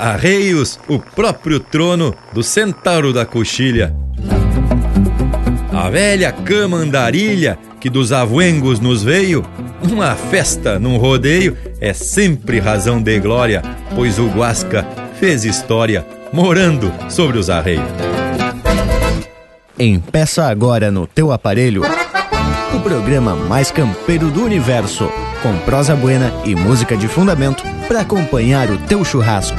Arreios, o próprio trono do centauro da coxilha. A velha cama andarilha que dos avoengos nos veio, uma festa num rodeio é sempre razão de glória, pois o Guasca fez história morando sobre os arreios. Empeça agora no teu aparelho o programa mais campeiro do universo, com prosa buena e música de fundamento para acompanhar o teu churrasco.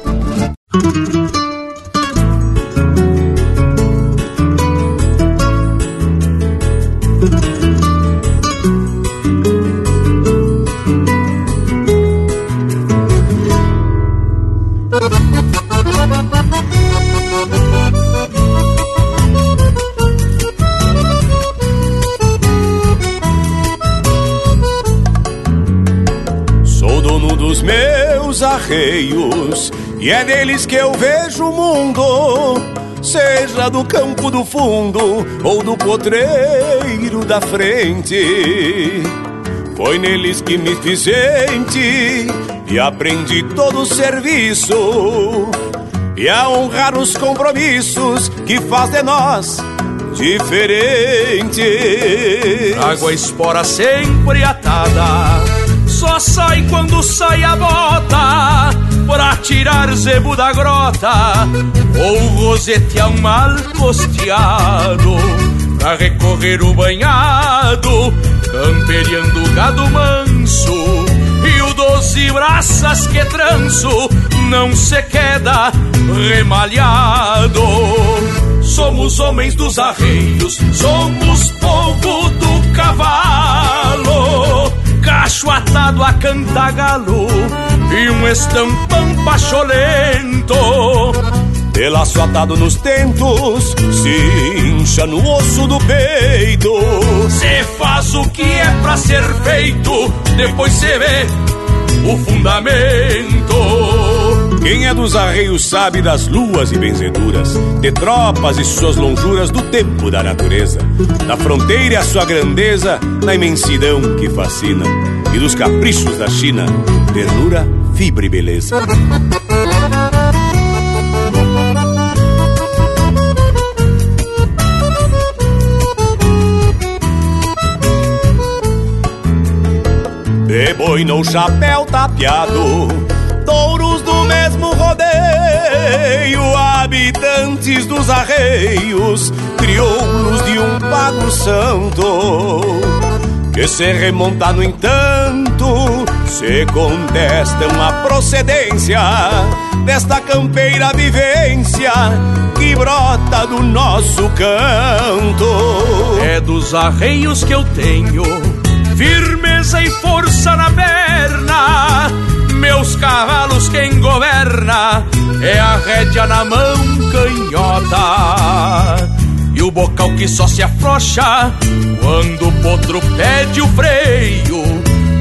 Arreios e é neles que eu vejo o mundo, seja do campo do fundo ou do potreiro da frente. Foi neles que me fiz gente e aprendi todo o serviço e a honrar os compromissos que faz de nós diferentes. Água espora sempre atada só sai quando sai a bota Pra tirar zebo da grota Ou rosetear um mal costeado Pra recorrer o banhado Camperiando gado manso E o doze braças que tranço Não se queda remalhado. Somos homens dos arreios Somos povo do cavalo cacho atado a cantagalo e um estampão pacholento. De laço atado nos tentos, se incha no osso do peito. Cê faz o que é pra ser feito, depois cê vê o fundamento. Quem é dos arreios sabe das luas e benzeduras, de tropas e suas lonjuras do tempo da natureza, da fronteira e a sua grandeza, na imensidão que fascina, e dos caprichos da China, ternura, fibra e beleza. De boi no chapéu tapeado touros do mesmo rodeio, habitantes dos arreios, crioulos de um pago santo, que se remonta, no entanto, se contestam a procedência desta campeira vivência que brota do nosso canto. É dos arreios que eu tenho firmeza e força na perna meus cavalos quem governa é a rédea na mão canhota e o bocal que só se afrouxa quando o potro pede o freio.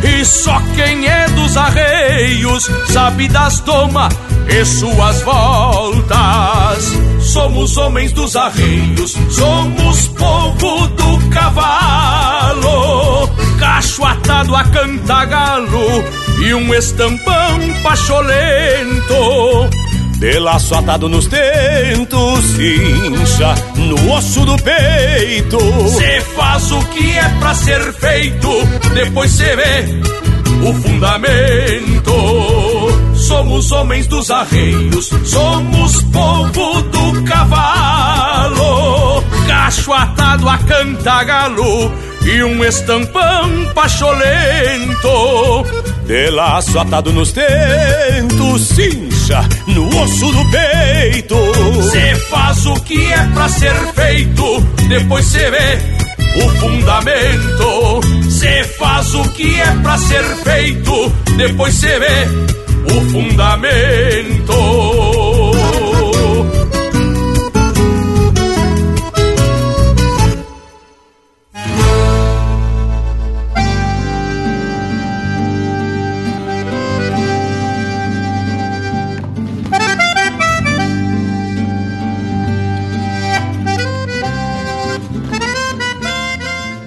E só quem é dos arreios sabe das toma e suas voltas. Somos homens dos arreios, somos povo do cavalo, cacho atado a cantagalo e um estampão pacholento. De laço atado nos tentos, incha no osso do peito. Cê faz o que é pra ser feito, depois cê vê o fundamento. Somos homens dos arreios, somos povo do cavalo, cacho atado a cantagalo e um estampão pacholento. De laço atado nos tentos, cincha no osso do peito. Cê faz o que é pra ser feito, depois cê vê o fundamento. Cê faz o que é pra ser feito, depois cê vê o fundamento.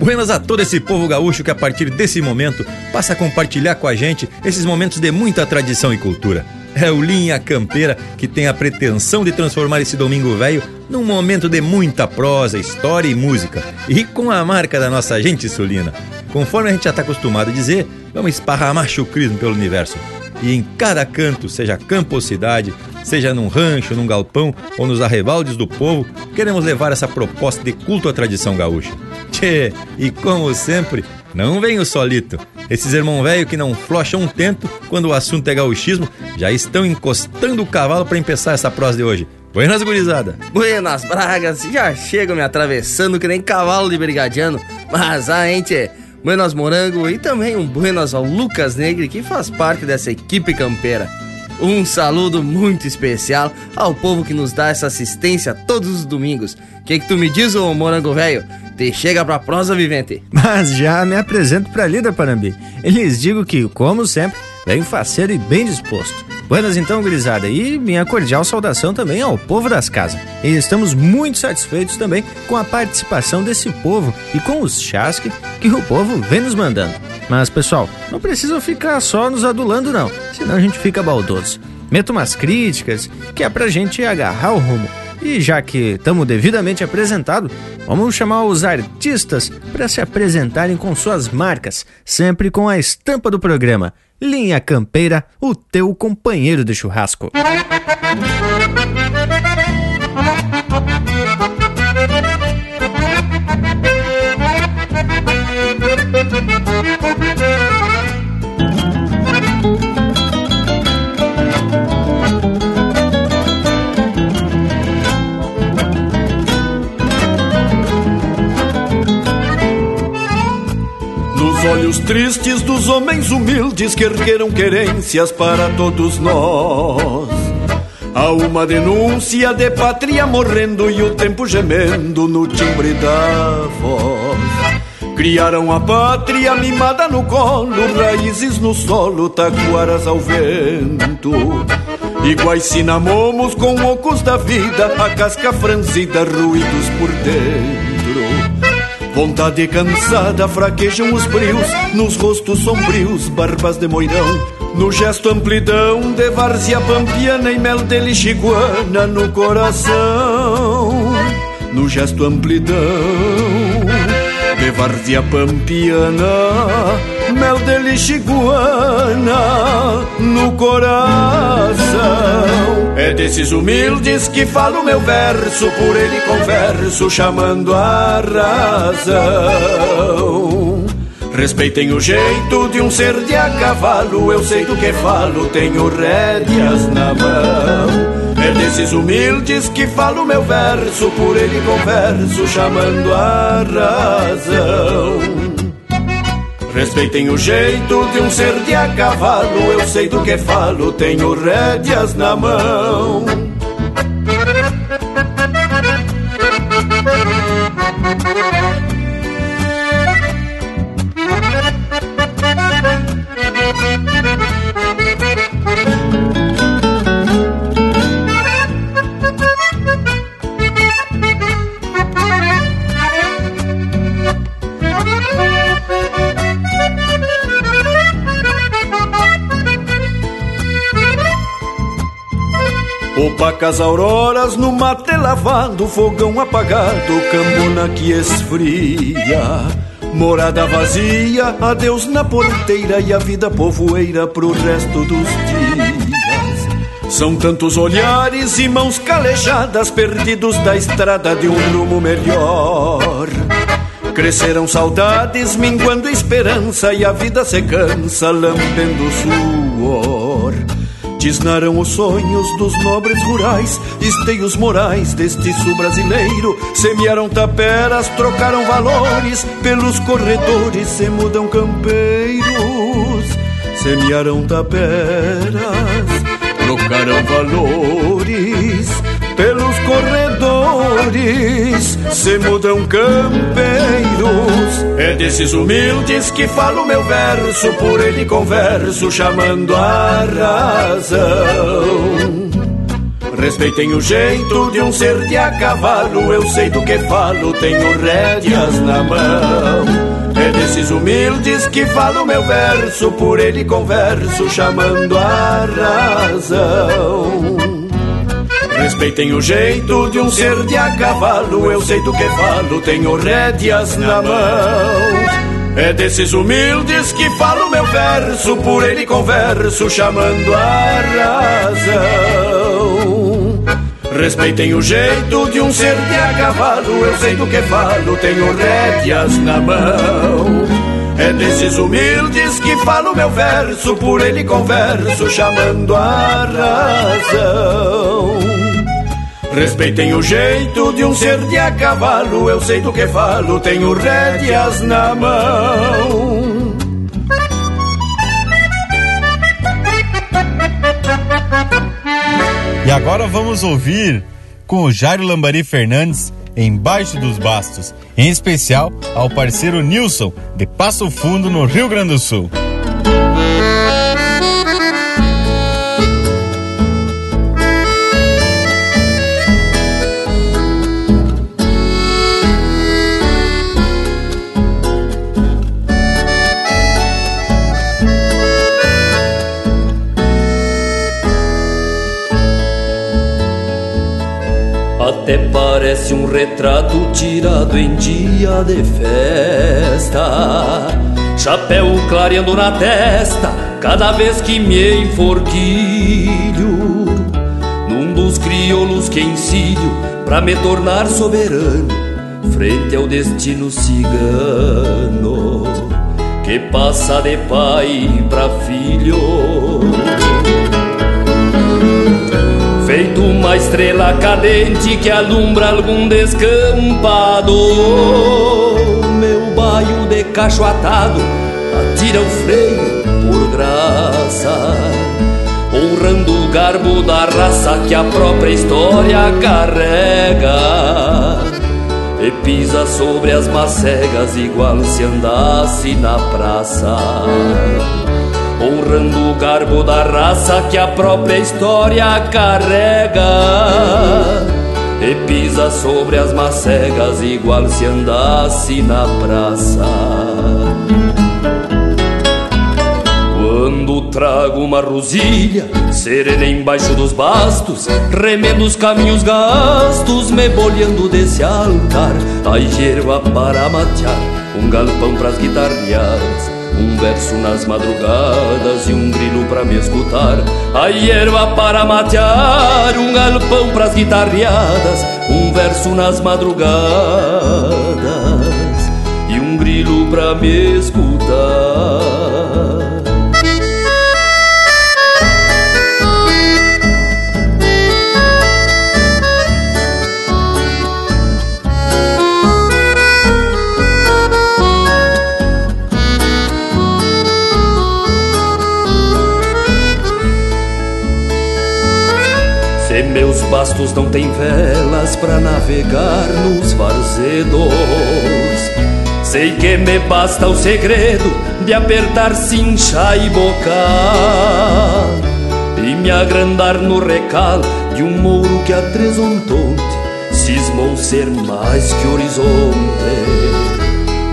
Buenas a todo esse povo gaúcho que a partir desse momento passa a compartilhar com a gente esses momentos de muita tradição e cultura. É o Linha Campeira que tem a pretensão de transformar esse domingo velho num momento de muita prosa, história e música, e com a marca da nossa gente sulina. Conforme a gente já está acostumado a dizer, vamos esparramar chucrismo pelo universo. E em cada canto, seja campo ou cidade, seja num rancho, num galpão ou nos arrebaldes do povo, queremos levar essa proposta de culto à tradição gaúcha. E como sempre, não venho solito. Esses irmão velho que não flocham um tento quando o assunto é gauchismo já estão encostando o cavalo para empezar essa prosa de hoje. Buenas, gurizada. Buenas, bragas. Já chegam me atravessando que nem cavalo de brigadiano. Mas a gente Buenas Morango e também um buenas ao Lucas Negre que faz parte dessa equipe campeira. Um saludo muito especial ao povo que nos dá essa assistência todos os domingos. O que, que tu me diz, ô morango velho? Te chega pra prosa, vivente. Mas já me apresento pra líder Parambi. Eles digo que, como sempre, bem faceiro e bem disposto. Buenas então, gurizada, e minha cordial saudação também ao povo das casas. E estamos muito satisfeitos também com a participação desse povo e com os chás que, que o povo vem nos mandando. Mas, pessoal, não precisa ficar só nos adulando, não, senão a gente fica baldoso. Meta umas críticas, que é pra gente agarrar o rumo. E já que estamos devidamente apresentados, vamos chamar os artistas para se apresentarem com suas marcas, sempre com a estampa do programa. Linha Campeira, o teu companheiro de churrasco. Nos olhos tristes dos homens humildes que ergueram querências para todos nós. Há uma denúncia de pátria morrendo e o tempo gemendo no timbre da voz. Criaram a pátria mimada no colo, raízes no solo, taquaras ao vento. Iguais cinamomos com ocos da vida, a casca franzida, ruídos por dentro. Vontade cansada, fraquejam os brios, nos rostos sombrios, barbas de moirão. No gesto amplidão de várzea pampiana e mel de lixiguana no coração. No gesto amplidão de várzea pampiana, mel de lixiguana no coração. É desses humildes que falo meu verso, por ele converso, chamando a razão. Respeitem o jeito de um ser de a cavalo, eu sei do que falo, tenho rédeas na mão. É desses humildes que falo meu verso, por ele converso, chamando a razão. Respeitem o jeito de um ser de a cavalo, eu sei do que falo, tenho rédeas na mão. Opacas auroras no mate lavado, fogão apagado, cambona que esfria. Morada vazia, adeus na porteira e a vida povoeira pro resto dos dias. São tantos olhares e mãos calejadas, perdidos da estrada de um rumo melhor. Cresceram saudades, minguando esperança, e a vida se cansa, lambendo suor. Tisnaram os sonhos dos nobres rurais, esteios morais deste sul brasileiro. Semearam taperas, trocaram valores, pelos corredores se mudam campeiros. Semearam taperas, trocaram valores, pelos corredores se mudam campeiros. É desses humildes que falo meu verso, por ele converso, chamando a razão. Respeitem o jeito de um ser de a cavalo, eu sei do que falo, tenho rédeas na mão. É desses humildes que falo meu verso, por ele converso, chamando a razão. Respeitem o jeito de um ser de a cavalo, eu sei do que falo, tenho rédeas na mão. É desses humildes que falo meu verso, por ele converso, chamando a razão. Respeitem o jeito de um ser de a cavalo, eu sei do que falo, tenho rédeas na mão. É desses humildes que falo meu verso, por ele converso, chamando a razão. Respeitem o jeito de um ser de a cavalo, eu sei do que falo, tenho rédeas na mão. E agora vamos ouvir com o Jairo Lambari Fernandes Embaixo dos Bastos, em especial ao parceiro Nilson, de Passo Fundo, no Rio Grande do Sul. Até parece um retrato tirado em dia de festa. Chapéu clareando na testa, cada vez que me enforquilho. Num dos crioulos que ensino pra me tornar soberano, frente ao destino cigano, que passa de pai pra filho. Feito uma estrela cadente que alumbra algum descampado Meu baio de cacho atado atira o freio por graça Honrando o garbo da raça que a própria história carrega. E pisa sobre as macegas igual se andasse na praça honrando o garbo da raça que a própria história carrega. E pisa sobre as macegas igual se andasse na praça. Quando trago uma rosilha, serena embaixo dos bastos, remendo os caminhos gastos, me bolhando desse altar, a erva para matear, um galpão pras guitarreadas um verso nas madrugadas e um grilo pra me escutar. A erva para matear, um galpão pras guitarreadas Um verso nas madrugadas e um grilo pra me escutar bastos não têm velas para navegar nos varzedos. Sei que me basta o segredo de apertar cincha e bocar e me agrandar no recal de um mouro que a tresontonte cismou ser mais que horizonte,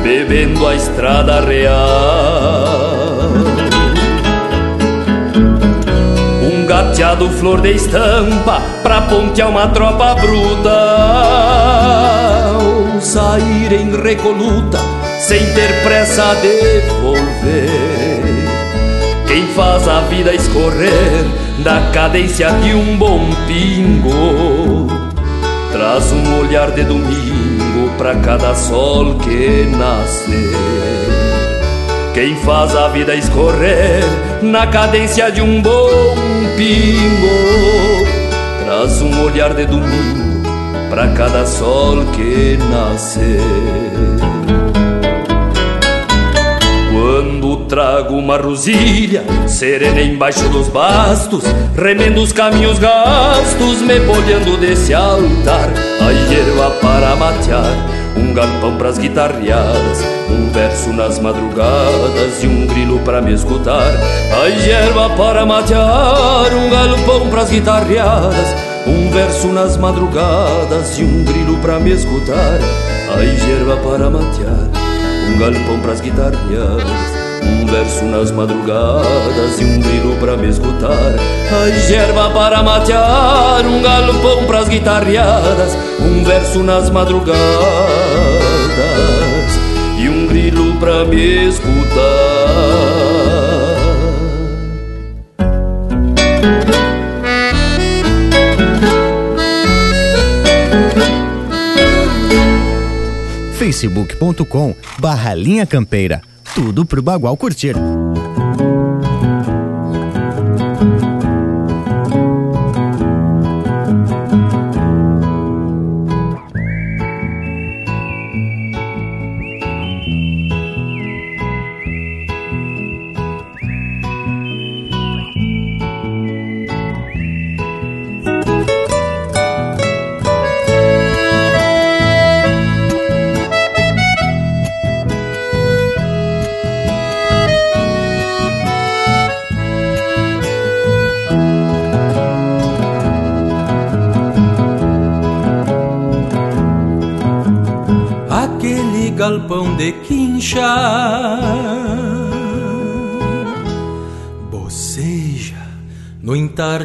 bebendo a estrada real. Gateado flor de estampa pra pontear uma tropa bruta. Ou sair em recoluta sem ter pressa a devolver Quem faz a vida escorrer da cadência de um bom pingo Traz um olhar de domingo pra cada sol que nascer. Quem faz a vida escorrer na cadência de um bom pingo Traz um olhar de domingo para cada sol que nascer. Quando trago uma rosilha serena embaixo dos bastos Remendo os caminhos gastos, me bolhando desse altar A erva para matear um galpão pras guitarreadas, um verso nas madrugadas e um grilo para me escutar. A erva para matear, um galpão pras guitarreadas, um verso nas madrugadas e um grilo pra me escutar, a gerva para matear, um galpão pras guitarreadas. Um verso nas madrugadas e um grilo pra me escutar A gerva para matear, um galpão pras guitarreadas Um verso nas madrugadas e um grilo pra me escutar facebook.com barra linha campeira. Tudo pro Bagual curtir.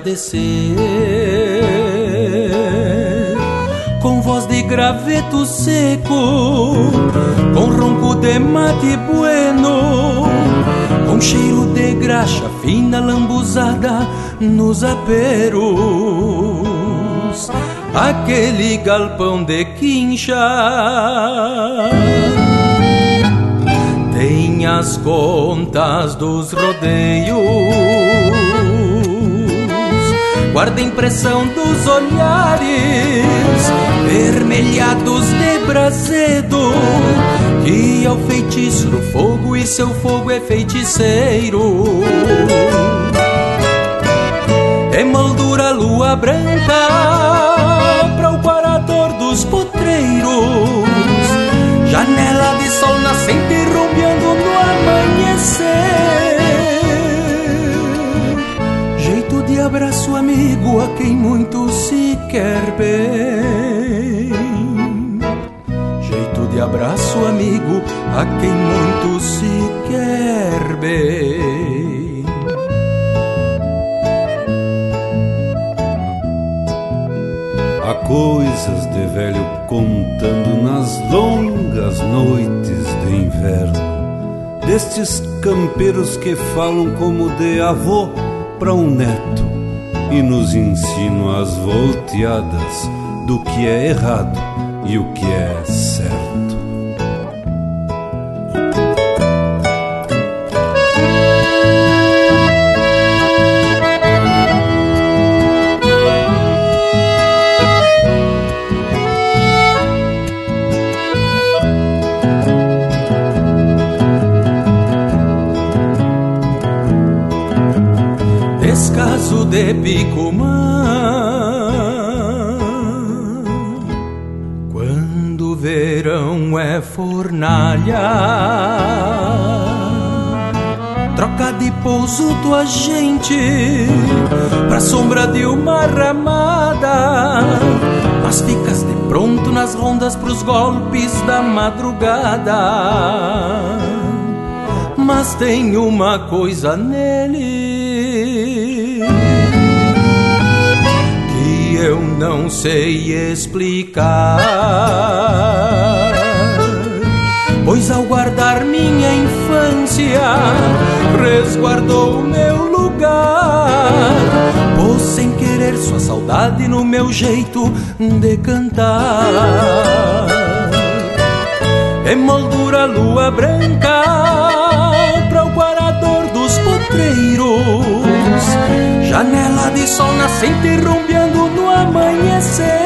Entardecer Com voz de graveto seco Com ronco de mate bueno Com cheiro de graxa fina lambuzada nos aperos aquele galpão de quincha. Tem as contas dos rodeios, guarda impressão dos olhares, vermelhados de brasedo, que é o feitiço do fogo e seu fogo é feiticeiro. Emoldura lua branca dos potreiros. Janela de sol nascente rompeando no amanhecer. Abraço amigo a quem muito se quer bem. Jeito de abraço amigo a quem muito se quer bem. coisas de velho contando nas longas noites de inverno, destes campeiros que falam como de avô para um neto e nos ensinam as volteadas do que é errado e o que é certo. De Picumã. Quando o verão é fornalha, troca de pouso tua gente pra sombra de uma ramada. Mas ficas de pronto nas rondas pros golpes da madrugada. Mas tem uma coisa nele eu não sei explicar. Pois ao guardar minha infância, resguardou o meu lugar. Pôs sem querer sua saudade no meu jeito de cantar. Emoldura lua branca para o guarador dos potreiros. Janela de sol nascente rompeando no amanhecer.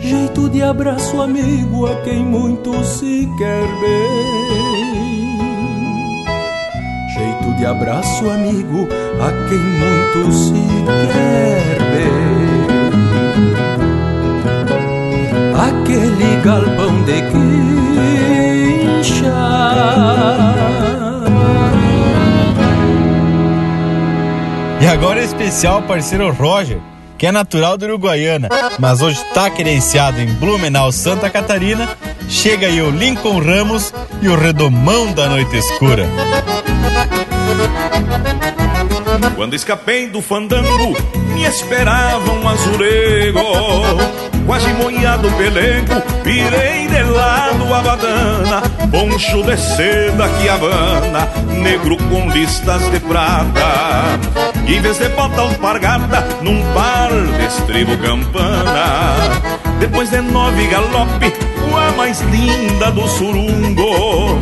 Jeito de abraço amigo a quem muito se quer bem. Jeito de abraço amigo a quem muito se quer bem. Aquele galpão de quincha E agora é especial parceiro Roger, que é natural do Uruguaiana, mas hoje está credenciado em Blumenau, Santa Catarina. Chega aí o Lincoln Ramos e o Redomão da Noite Escura. Quando escapei do fandango, me esperava um azulego. Quase moiado pelego, virei de lado a badana. Poncho de seda que habana, negro com listas de prata. Em vez de bota alpargata, num par de estribo campana. Depois de nove galope, a mais linda do surungo.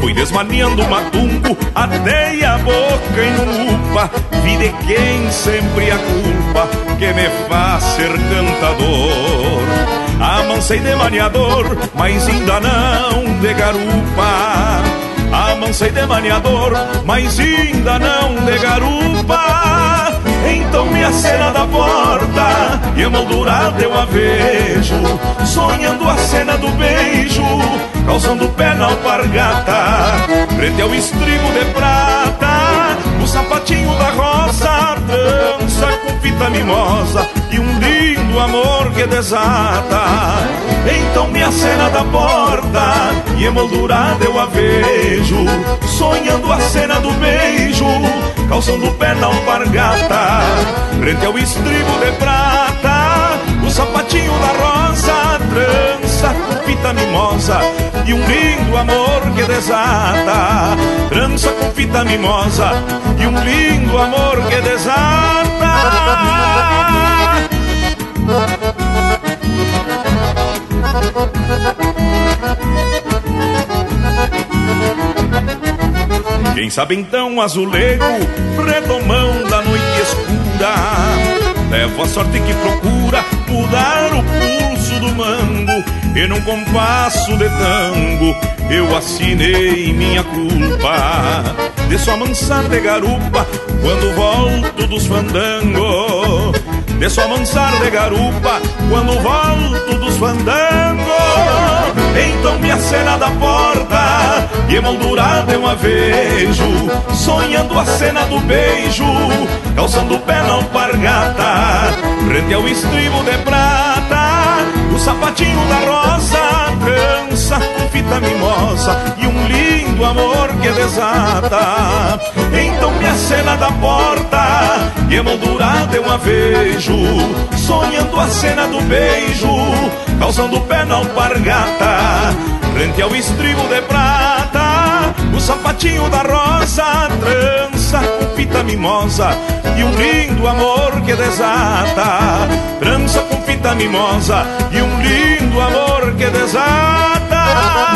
Fui desmaneando o matumbo, atei a boca em upa Vi de quem sempre a culpa que me faz ser cantador Amansei de maniador, mas ainda não de garupa Amansei de maniador, mas ainda não de garupa. Então me acena da porta e emoldurado eu a vejo Sonhando a cena do beijo, calçando o pé na alpargata. Frente ao estribo de prata, o sapatinho da rosa Dança com fita mimosa e um lindo amor que desata. Então me acena da porta e emoldurada eu a vejo Sonhando a cena do beijo, calçando o pé na alpargata Frente ao estribo de prata O sapatinho da rosa Trança com fita mimosa E um lindo amor que desata Trança com fita mimosa E um lindo amor que desata Quem sabe então azulego, redomão da noite escura, levo a sorte que procura mudar o pulso do mango, e num compasso de tango eu assinei minha culpa. De sua mansar de garupa quando volto dos fandangos. De sua mansar de garupa quando volto dos fandangos. Então me acena da porta e emoldurada eu a vejo Sonhando a cena do beijo Calçando o pé na alpargata Frente ao estribo de prata O sapatinho da rosa Trança com fita mimosa E um lindo amor que desata. Então me acena da porta E emoldurada eu a vejo Sonhando a cena do beijo Calçando o pé na alpargata Frente ao estribo de prata O sapatinho da rosa Trança com fita mimosa E um lindo amor que desata Trança com fita mimosa E um lindo amor que desata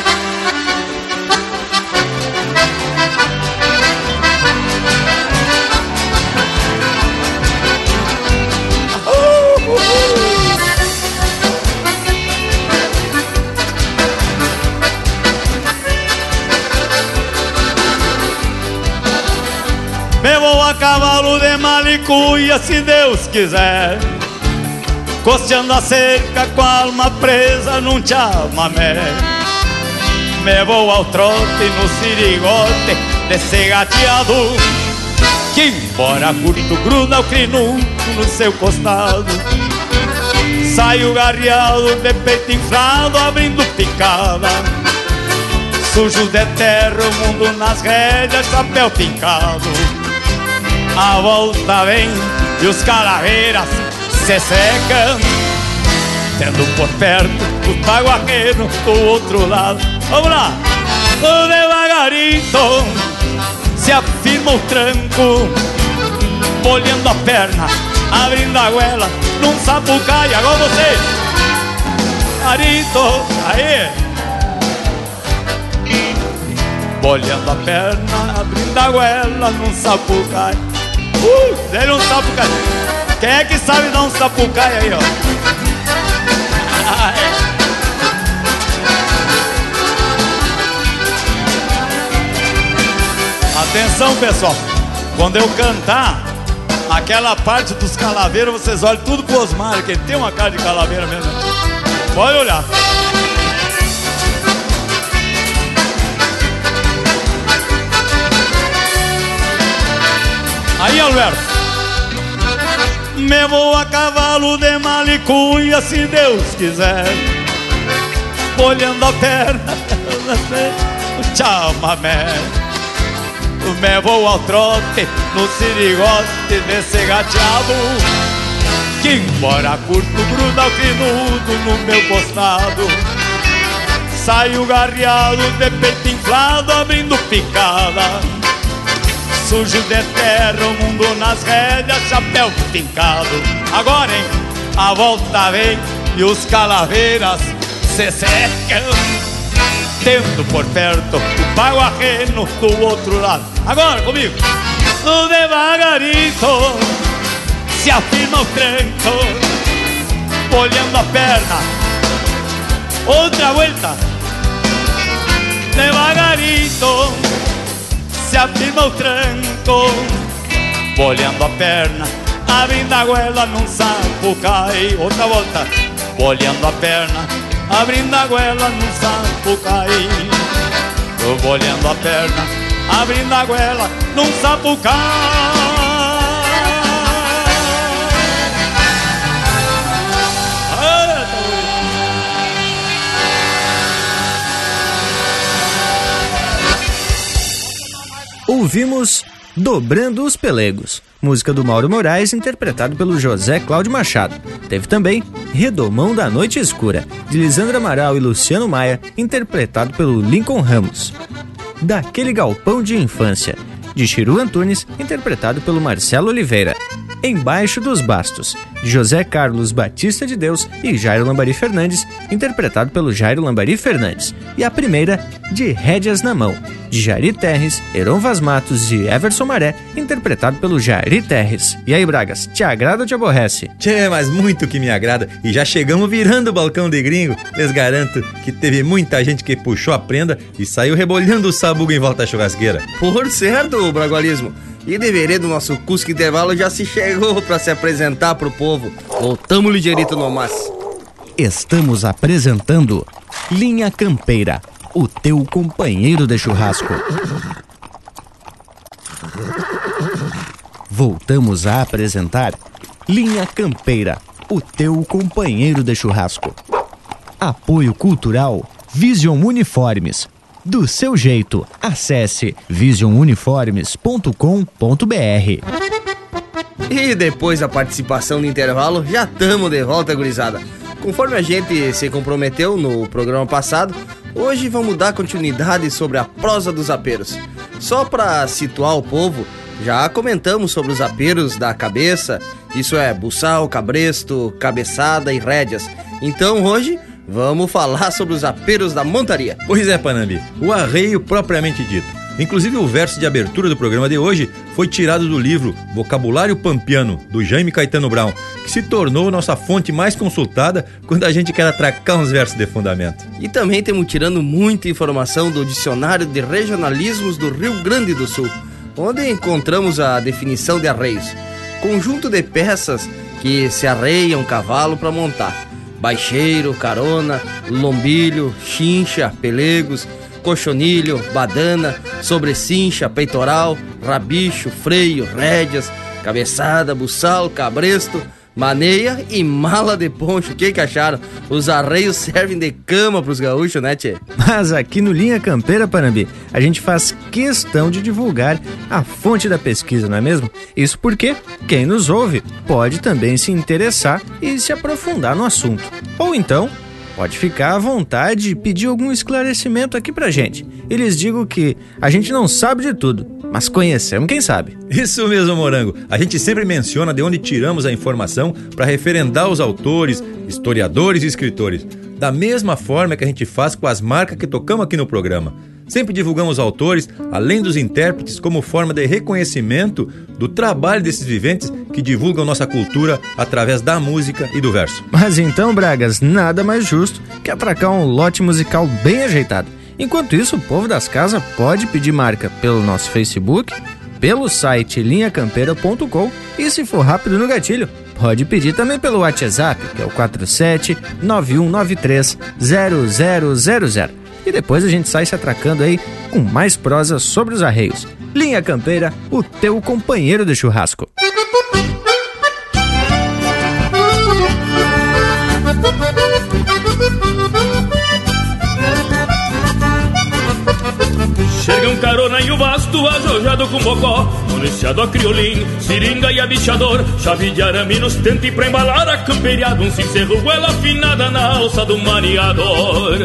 De malicuia se Deus quiser. Costeando a cerca com a alma presa num chamamé. Me vou ao trote no sirigote desse gateado Que embora curto gruda o crinuco no seu costado. Saio garreado de peito inflado abrindo picada. Sujo de terra, o mundo nas rédeas, chapéu pincado A volta vem e os calaveiras se secam. Tendo por perto o taguaqueiro do outro lado. Vamos lá! Devagarito se afirma o tranco Molhando a perna, abrindo a goela Num sapucaia, igual você. Arito, aí. Bolhando a perna, abrindo a goela num sapucaia Uh, dele um sapucaia Quem é que sabe dar um sapucaia aí, ó? Atenção, pessoal Quando eu cantar Aquela parte dos calaveiros, vocês olham tudo pro Osmar, que ele tem uma cara de calaveira mesmo. Pode olhar. Aí, Alberto. Me vou a cavalo de malicunha, se Deus quiser. Olhando a perna, chamamé. Me vou ao trote, no sirigote desse gateado. Que embora curto, gruda o finudo no meu costado. Saio garreado, de peito inflado, abrindo picada sujo de terra, o mundo nas rédeas, chapéu fincado. Agora, hein, a volta vem e os calaveiras se secam. Tendo por perto o pago ajeno do outro lado. Agora comigo. No devagarito se afirma o tranco, olhando a perna. Outra vuelta. Devagarito se afirma o tranco Bolhando a perna, abrindo a goela num sapo cai Outra volta, bolhando a perna, abrindo a goela num sapo cai. Bolhando a perna, abrindo a goela num sapo cai Ouvimos Dobrando os Pelegos, música do Mauro Moraes, interpretado pelo José Cláudio Machado. Teve também Redomão da Noite Escura, de Lisandra Amaral e Luciano Maia, interpretado pelo Lincoln Ramos. Daquele Galpão de Infância, de Chiru Antunes, interpretado pelo Marcelo Oliveira. Embaixo dos Bastos, de José Carlos Batista de Deus e Jairo Lambari Fernandes, interpretado pelo Jairo Lambari Fernandes. E a primeira, de Rédeas na Mão, de Jari Terres, Heron Vaz Matos e Everson Maré, interpretado pelo Jari Terres. E aí, Bragas, te agrada ou te aborrece? Tchê, mas muito que me agrada. E já chegamos virando o balcão de gringo. Les garanto que teve muita gente que puxou a prenda e saiu rebolhando o sabugo em volta à churrasqueira. Por certo, Bragualismo. E deveria do nosso Cusco Intervalo já se chegou para se apresentar pro povo. Voltamos ligeirito no mas. Estamos apresentando Linha Campeira, o teu companheiro de churrasco. Voltamos a apresentar Linha Campeira, o teu companheiro de churrasco. Apoio Cultural Vision Uniformes do seu jeito. Acesse visionuniformes.com.br. E depois da participação no intervalo, já estamos de volta, gurizada. Conforme a gente se comprometeu no programa passado, hoje vamos dar continuidade sobre a prosa dos aperos. Só para situar o povo, já comentamos sobre os aperos da cabeça, isso é, buçal, cabresto, cabeçada e rédeas. Então hoje Vamos falar sobre os aperos da montaria. Pois é, Panambi, o arreio propriamente dito. Inclusive o verso de abertura do programa de hoje foi tirado do livro Vocabulário Pampiano, do Jaime Caetano Brown, que se tornou nossa fonte mais consultada quando a gente quer atracar uns versos de fundamento. E também temos tirando muita informação do Dicionário de Regionalismos do Rio Grande do Sul, onde encontramos a definição de arreios. Conjunto de peças que se arreiam um cavalo para montar baixeiro, carona, lombilho, chincha, pelegos, cochonilho, badana, sobrecincha, peitoral, rabicho, freio, rédeas, cabeçada, buçal, cabresto, maneia e mala de poncho. O que, que acharam? Os arreios servem de cama pros gaúchos, né, tchê? Mas aqui no Linha Campeira, Panambi, a gente faz questão de divulgar a fonte da pesquisa, não é mesmo? Isso porque quem nos ouve pode também se interessar e se aprofundar no assunto. Ou então, pode ficar à vontade e pedir algum esclarecimento aqui pra gente. Eles digam que a gente não sabe de tudo, mas conhecemos quem sabe. Isso mesmo, Morango. A gente sempre menciona de onde tiramos a informação para referendar os autores, historiadores e escritores. Da mesma forma que a gente faz com as marcas que tocamos aqui no programa. Sempre divulgamos autores, além dos intérpretes, como forma de reconhecimento do trabalho desses viventes que divulgam nossa cultura através da música e do verso. Mas então, Bragas, nada mais justo que atracar um lote musical bem ajeitado Enquanto isso, o povo das casas pode pedir marca pelo nosso Facebook pelo site linhacampeira.com e se for rápido no gatilho, pode pedir também pelo WhatsApp, que é o 47 9193 0000. E depois a gente sai se atracando aí com mais prosa sobre os arreios. Linha Campeira, o teu companheiro de churrasco. Chega um carona e o vasto ajojado com bocó Municiado a criolim, seringa e abichador Chave de arame nos tente pra embalar a camperiada Um cincerro, goela afinada na alça do maniador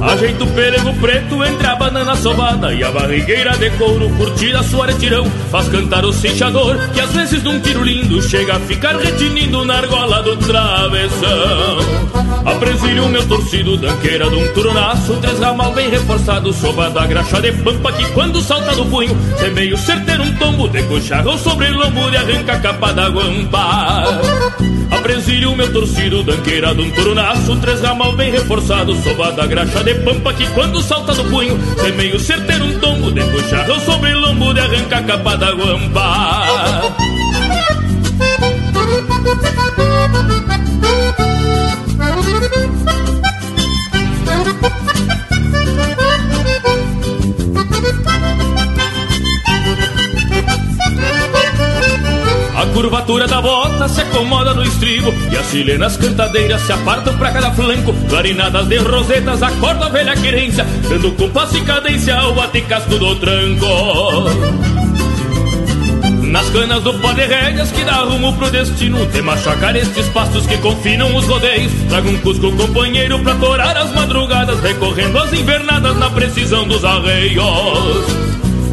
Ajeita o pelego preto entre a banana sovada E a barrigueira de couro curtida sua retirão Faz cantar o cinchador Que às vezes num tiro lindo Chega a ficar retinindo na argola do travessão. Apresilho meu torcido danqueira de um turonaço Três ramal bem reforçado Sovada a graxa de pampa Que quando salta do punho É meio certeiro um tombo de cocharrão Sobre lombo de arranca a capa da guampa Apresilho meu torcido danqueira de um turonaço Três ramal bem reforçado Sovada graxa de pampa que quando salta do punho É meio certeiro um tombo de puxarrão sobre lombo de arranca capa da guampa A curvatura da bota se acomoda no estribo E as chilenas cantadeiras se apartam pra cada flanco Clarinadas de rosetas acorda a velha querência Dando compasso e cadência ao bate-casco do tranco. Nas canas do pó de rédeas que dá rumo pro destino Tem machacar estes pastos que confinam os rodeios Traga um cusco companheiro pra torar as madrugadas Recorrendo as invernadas na precisão dos arreios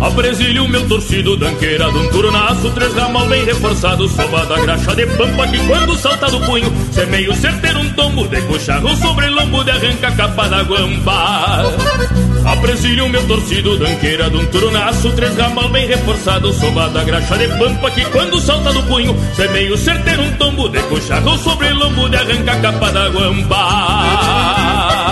Apresilho meu torcido, danqueira de um turonaço Três ramal bem reforçado, soba da graxa de pampa Que quando salta do punho, é meio certeiro um tombo De cocharro sobre lombo de arranca capa da guampa. Apresilho meu torcido, danqueira de um turonaço Três ramal bem reforçado, soba da graxa de pampa Que quando salta do punho, é meio certeiro um tombo De cocharro sobre lombo de arranca capa da guampa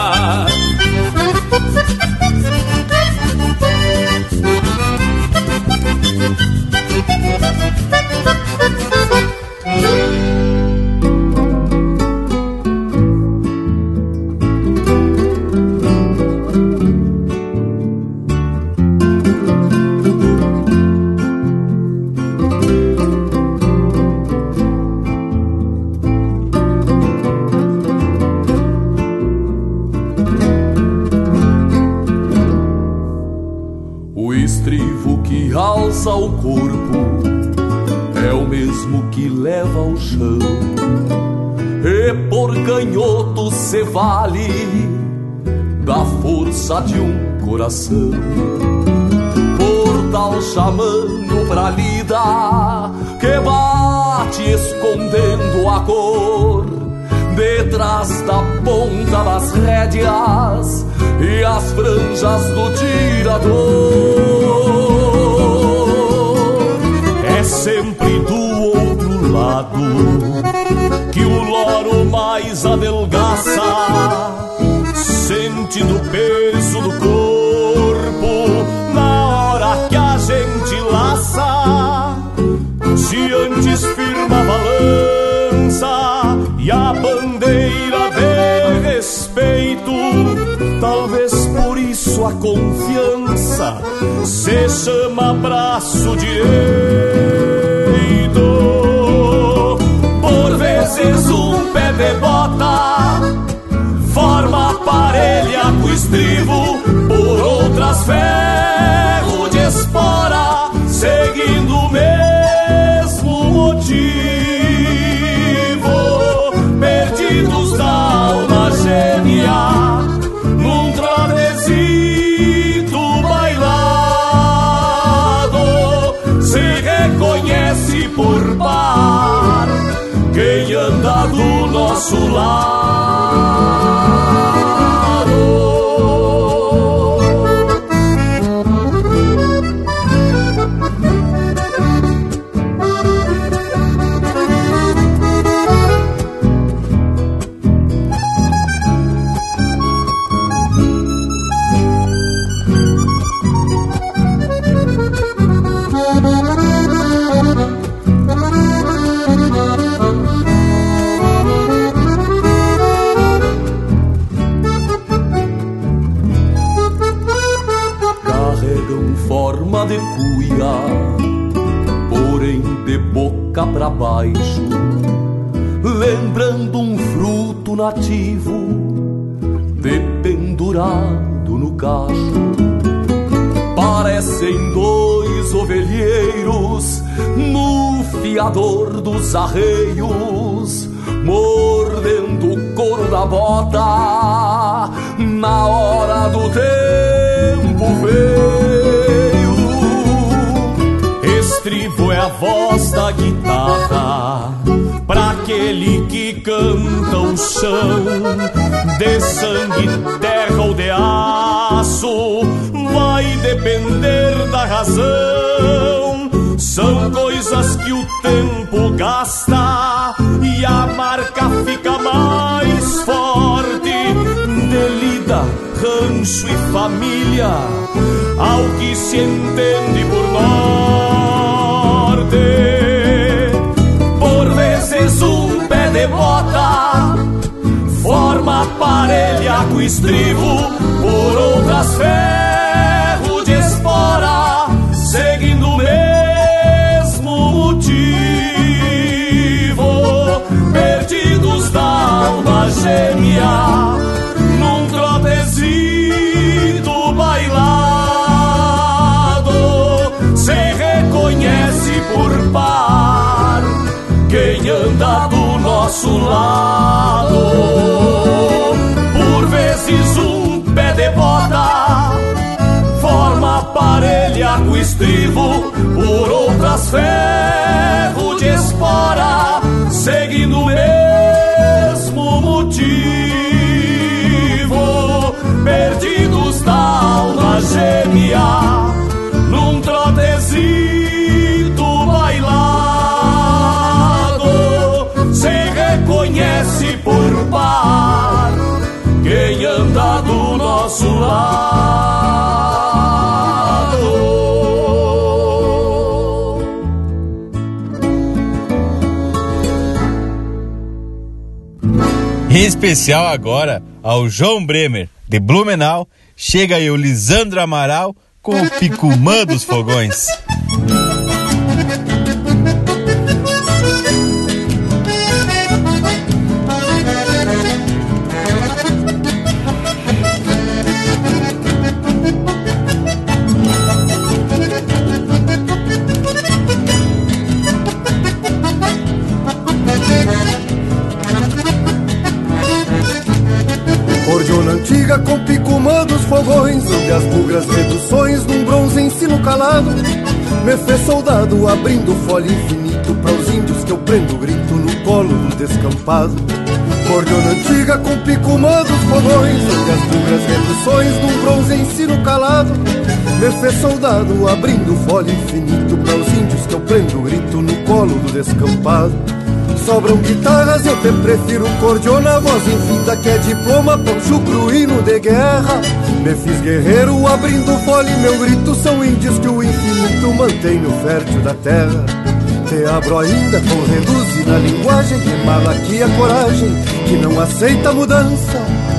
força de um coração. Por tal chamando pra lida que bate escondendo a cor detrás da ponta das rédeas e as franjas do tirador. É sempre do outro lado que o loro mais adelgaça, se chama braço direito. Por dos arreios, mordendo o couro da bota na hora do tempo veio. Estribo é a voz da guitarra para aquele que canta o chão de sangue, terra ou de aço, vai depender da razão. São coisas que o tempo gasta e a marca fica mais forte. Delida, rancho e família, ao que se entende por norte um pé de bota Forma parelha com estribo Por outras ferro gêmea Num trotezito bailado Se reconhece por par quem anda do nosso lado. Por vezes um pé de bota forma parelha com estribo, por outras ferro de espora, seguindo o nosso lado. Em especial agora ao João Bremer, de Blumenau, chega aí o Lisandro Amaral com o Picumã dos Fogões. Fez soldado abrindo folha infinito Para os índios que eu prendo grito no colo do descampado. Cordiona antiga com picumã dos fogões Onde as bugras reduções num bronze ensino calado. Fez soldado abrindo folha infinito Para os índios que eu prendo grito no colo do descampado Sobram guitarras, eu te prefiro cordiona Voz infinda que é diploma, poncho cruíno de guerra. Me fiz guerreiro abrindo fole Meu grito são índios que o infinito mantém no fértil da terra. Te abro ainda com reduzir na linguagem Que mala aqui a coragem, que não aceita mudança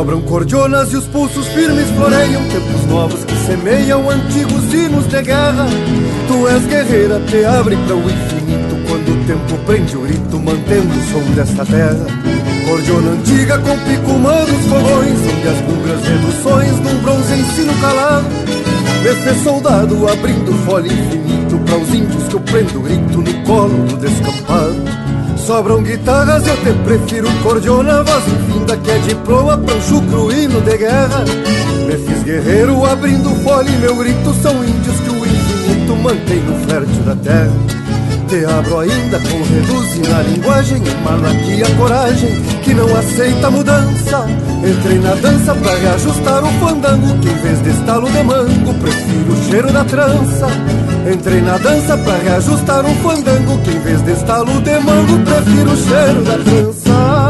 Sobram cordionas e os pulsos firmes floreiam. Tempos novos que semeiam antigos hinos de guerra. Tu és guerreira, te abre para o infinito. Quando o tempo prende o grito, mantendo o som desta terra. Cordiona antiga com picumã dos fogões Onde as bugras reduções num bronze ensino calado. Fez soldado abrindo folha infinito Para os índios que eu prendo grito no colo do descampado. Sobram guitarras, eu te prefiro cordiona Voz infinda que é diploma, pancho cruíno de guerra. Me fiz guerreiro abrindo folha e meu grito São índios que o infinito mantém no fértil da terra. Te abro ainda com reduzir na linguagem Emano aqui a coragem que não aceita mudança. Entrei na dança pra reajustar o fandango Que em vez de estalo de mango prefiro o cheiro da trança. Entrei na dança pra reajustar o fandango Que em vez de estalo de mango prefiro o cheiro da trança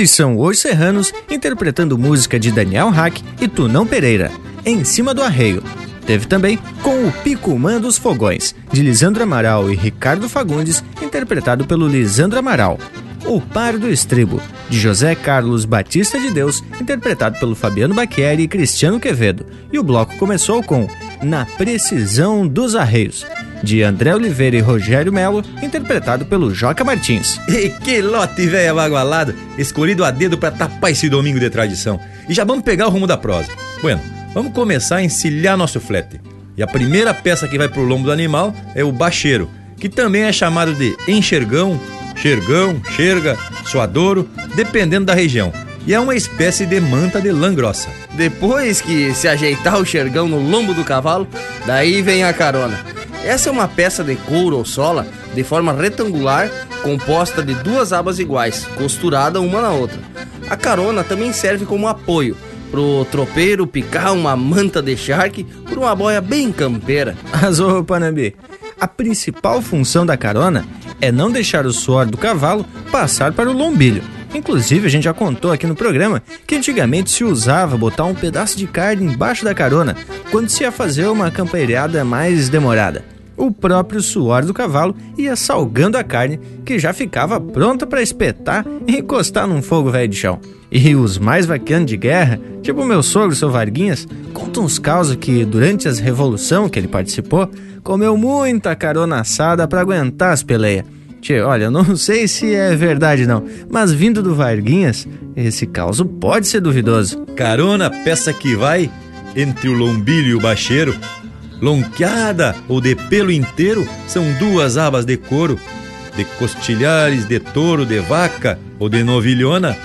Esses são os serranos interpretando música de Daniel Hack e Tunão Pereira, Em Cima do Arreio. Teve também com o Picumã dos Fogões, de Lisandro Amaral e Ricardo Fagundes, interpretado pelo Lisandro Amaral. O Par do Estribo, de José Carlos Batista de Deus, interpretado pelo Fabiano Baqueri e Cristiano Quevedo. E o bloco começou com Na Precisão dos Arreios, de André Oliveira e Rogério Melo, interpretado pelo Joca Martins. E que lote velho bagualado, escolhido a dedo para tapar esse domingo de tradição. E já vamos pegar o rumo da prosa. Bueno, vamos começar a encilhar nosso flete. E a primeira peça que vai pro lombo do animal é o bacheiro, que também é chamado de enxergão, xergão, xerga, suadouro, dependendo da região e é uma espécie de manta de lã grossa. Depois que se ajeitar o xergão no lombo do cavalo, daí vem a carona. Essa é uma peça de couro ou sola de forma retangular, composta de duas abas iguais, costurada uma na outra. A carona também serve como apoio pro tropeiro picar uma manta de charque por uma boia bem campeira. Ô Panambi, a principal função da carona é não deixar o suor do cavalo passar para o lombilho. Inclusive, a gente já contou aqui no programa que antigamente se usava botar um pedaço de carne embaixo da carona quando se ia fazer uma campeirada mais demorada. O próprio suor do cavalo ia salgando a carne, que já ficava pronta para espetar e encostar num fogo velho de chão. E os mais vaqueanos de guerra, tipo meu sogro, seu Varguinhas, contam uns causos que, durante as revolução que ele participou, comeu muita carona assada para aguentar as peleias Tchê, olha, não sei se é verdade não, mas vindo do Varguinhas, esse caos pode ser duvidoso. Carona, peça que vai entre o lombilho e o bacheiro. Lonqueada ou de pelo inteiro são duas abas de couro, de costilhares de touro, de vaca ou de novilhona.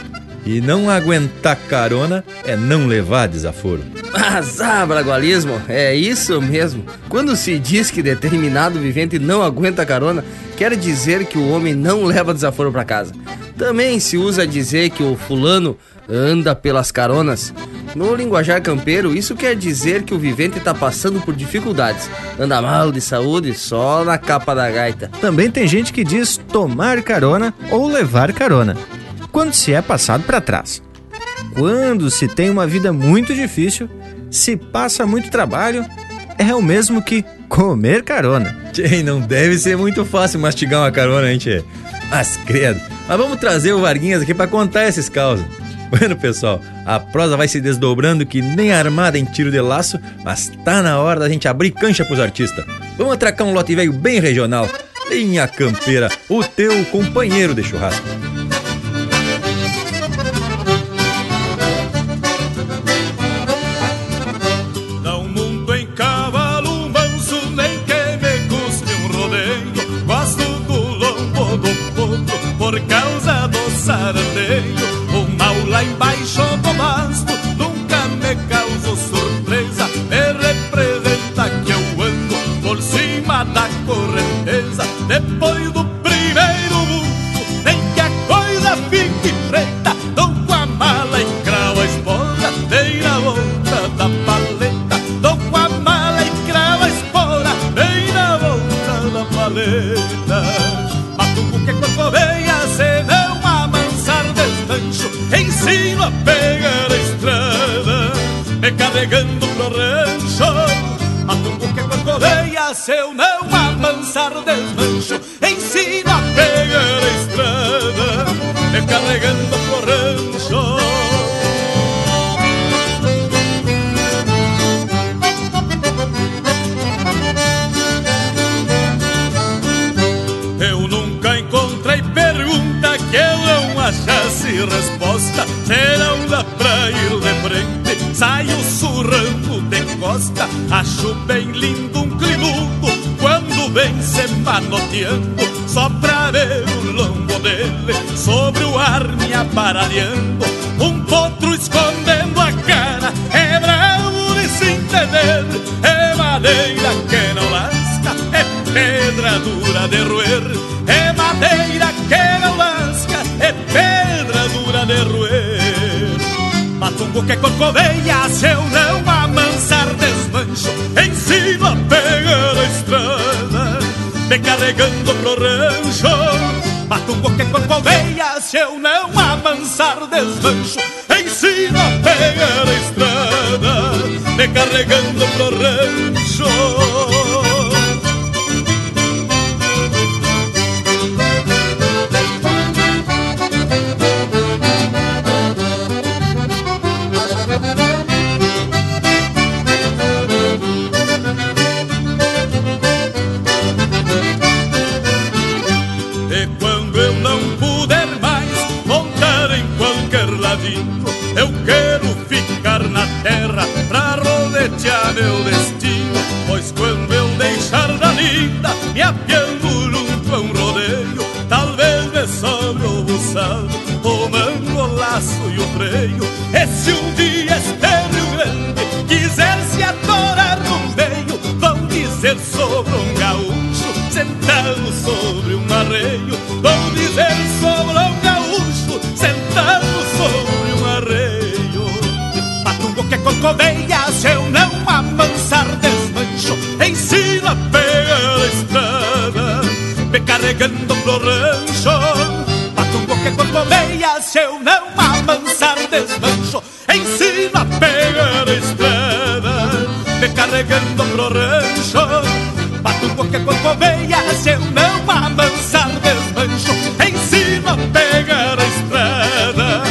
E não aguentar carona é não levar desaforo. Azar, bragualismo, é isso mesmo. Quando se diz que determinado vivente não aguenta carona, quer dizer que o homem não leva desaforo para casa. Também se usa dizer que o fulano anda pelas caronas. No linguajar campeiro, isso quer dizer que o vivente está passando por dificuldades, anda mal de saúde só na capa da gaita. Também tem gente que diz tomar carona ou levar carona, quando se é passado para trás. Quando se tem uma vida muito difícil, se passa muito trabalho, é o mesmo que comer carona. Tchê, não deve ser muito fácil mastigar uma carona, hein, tchê? Mas credo. Mas vamos trazer o Varguinhas aqui para contar esses causos. Bueno, pessoal, a prosa vai se desdobrando que nem armada em tiro de laço, mas tá na hora da gente abrir cancha pros artistas. Vamos atracar um lote velho bem regional. Linha Campeira, o teu companheiro de churrasco. Amansar desmancho Eu quero ficar na terra pra rodetear meu destino. Corcoveia, se eu não amansar desmancho, ensina a pegar a estrada,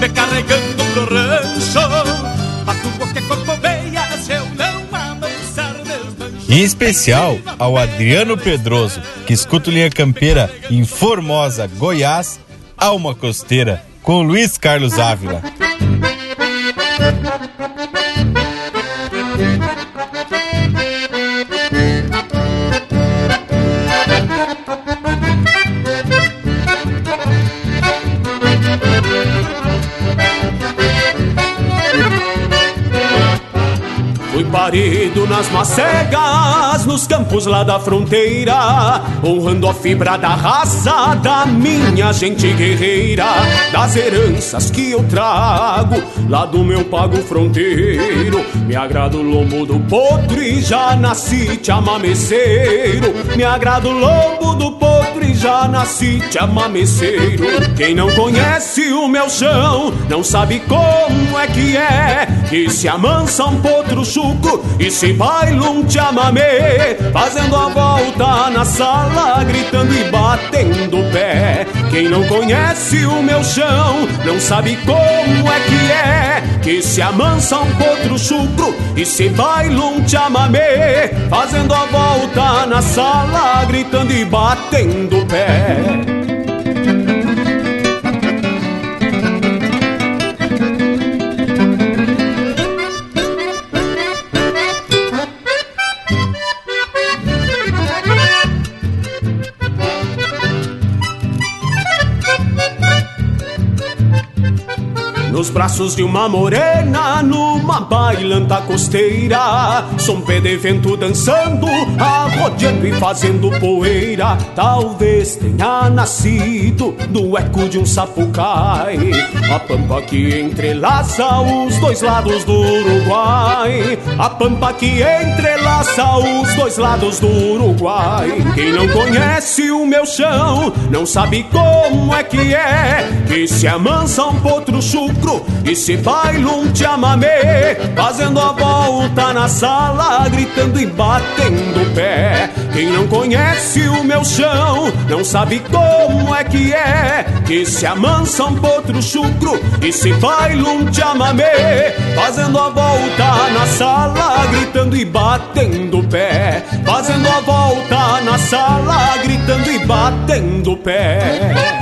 me carregando pro rancho. Em especial ao Adriano Pedroso, que escuta o Linha Campeira em Formosa, Goiás, Alma Costeira, com Luiz Carlos Ávila. Parido nas macegas, nos campos lá da fronteira, honrando a fibra da raça da minha gente guerreira, das heranças que eu trago lá do meu pago fronteiro. Me agrada o lombo do potro e já nasci te amameceiro. Me agrada o lombo do potro e já nasci te amameceiro. Quem não conhece o meu chão não sabe como é que é que se amansa um potro chuco e se baila um chamamé, fazendo a volta na sala, gritando e batendo o pé. Quem não conhece o meu chão não sabe como é que é que se amansa um potro chucro e se baila um chamamé, fazendo a volta na sala, gritando e batendo o pé. Braços de uma morena, numa bailanta costeira, som pé de vento dançando, arrodeando e fazendo poeira. Talvez tenha nascido do eco de um sapucai, a pampa que entrelaça os dois lados do Uruguai. A pampa que entrelaça os dois lados do Uruguai. Quem não conhece o meu chão, não sabe como é que é que se amansa um potro chucro e se baila um chamamé, fazendo a volta na sala, gritando e batendo o pé. Quem não conhece o meu chão, não sabe como é que é que se amansa um potro chucro e se baila um chamamé, fazendo a volta na sala, gritando e batendo pé. Fazendo a volta na sala, gritando e batendo pé.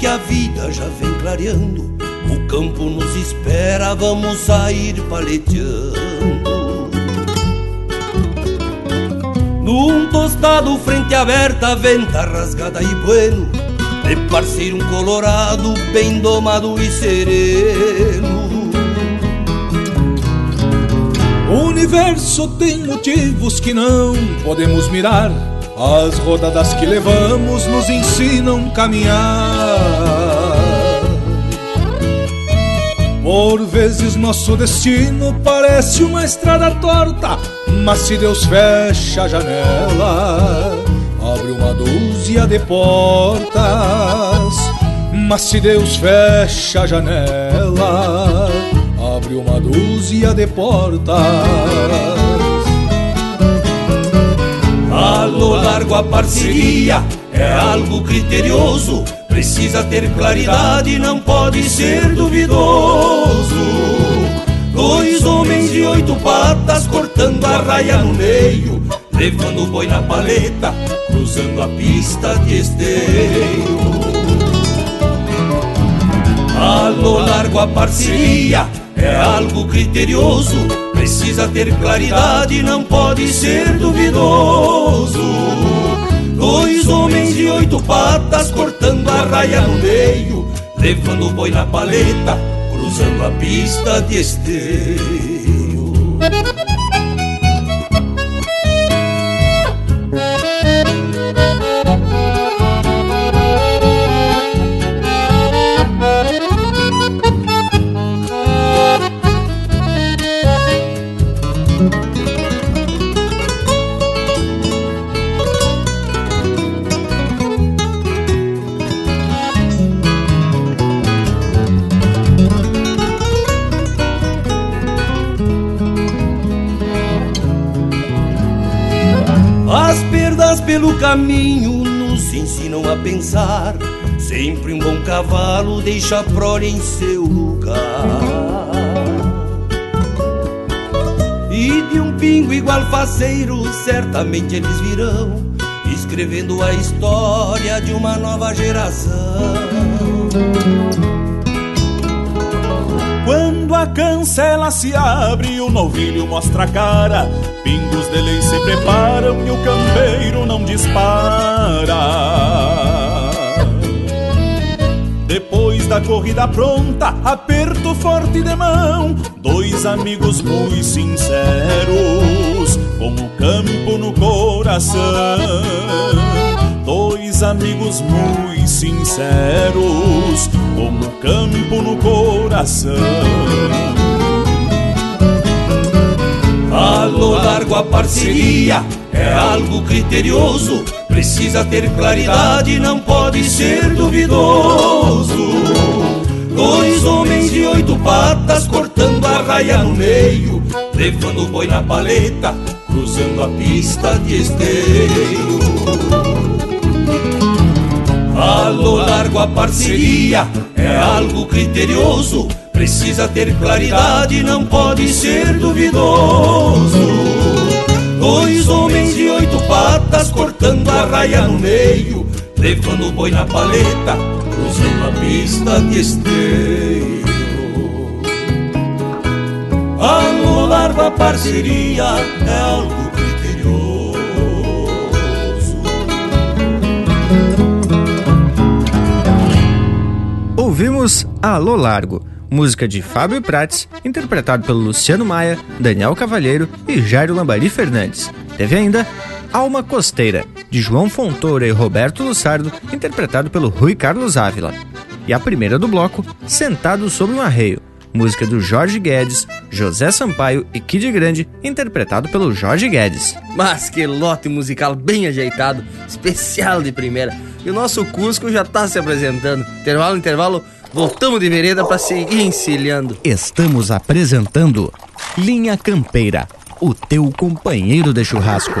Que a vida já vem clareando. O campo nos espera, vamos sair paleteando. Num tostado, frente aberta, venta rasgada e bueno. De parceiro, um colorado, bem domado e sereno. O universo tem motivos que não podemos mirar. As rodadas que levamos nos ensinam a caminhar. Por vezes nosso destino parece uma estrada torta, mas se Deus fecha a janela, abre uma dúzia de portas. Mas se Deus fecha a janela, abre uma dúzia de portas. A largo a parceria é algo criterioso Precisa ter claridade, não pode ser duvidoso. Dois homens de oito patas cortando a raia no meio, levando o boi na paleta, cruzando a pista de esteio. A lo largo a parceria é algo criterioso, precisa ter claridade, não pode ser duvidoso. Dois homens de oito patas cortando a raia no meio, levando o boi na paleta, cruzando a pista de esteio. Caminho nos ensinam a pensar. Sempre um bom cavalo deixa a prole em seu lugar. E de um pingo igual faceiro, certamente eles virão, escrevendo a história de uma nova geração. A cancela se abre o novilho mostra a cara, pingos de lei se preparam e o campeiro não dispara. Depois da corrida pronta, aperto forte de mão, dois amigos muito sinceros, com o campo no coração. Dois amigos muito sinceros, com o campo no coração. A lo largo a parceria é algo criterioso, precisa ter claridade, não pode ser duvidoso. Dois homens de oito patas cortando a raia no meio, levando o boi na paleta, cruzando a pista de esteio. A lo largo a parceria é algo criterioso, precisa ter claridade, não pode ser duvidoso. Dois homens de oito patas cortando a raia no meio, levando o boi na paleta, cruzando a pista de esteio. A lo largo a parceria é algo Ouvimos Alô Largo, música de Fábio Prates, interpretado pelo Luciano Maia, Daniel Cavalheiro e Jairo Lambari Fernandes. Teve ainda Alma Costeira, de João Fontoura e Roberto Lussardo, interpretado pelo Rui Carlos Ávila. E a primeira do bloco, Sentado sobre um Arreio, música do Jorge Guedes, José Sampaio e Kid Grande, interpretado pelo Jorge Guedes. Mas que lote musical bem ajeitado, especial de primeira. E o nosso Cusco já tá se apresentando. Intervalo, intervalo, voltamos de vereda para seguir encilhando. Estamos apresentando Linha Campeira, o teu companheiro de churrasco.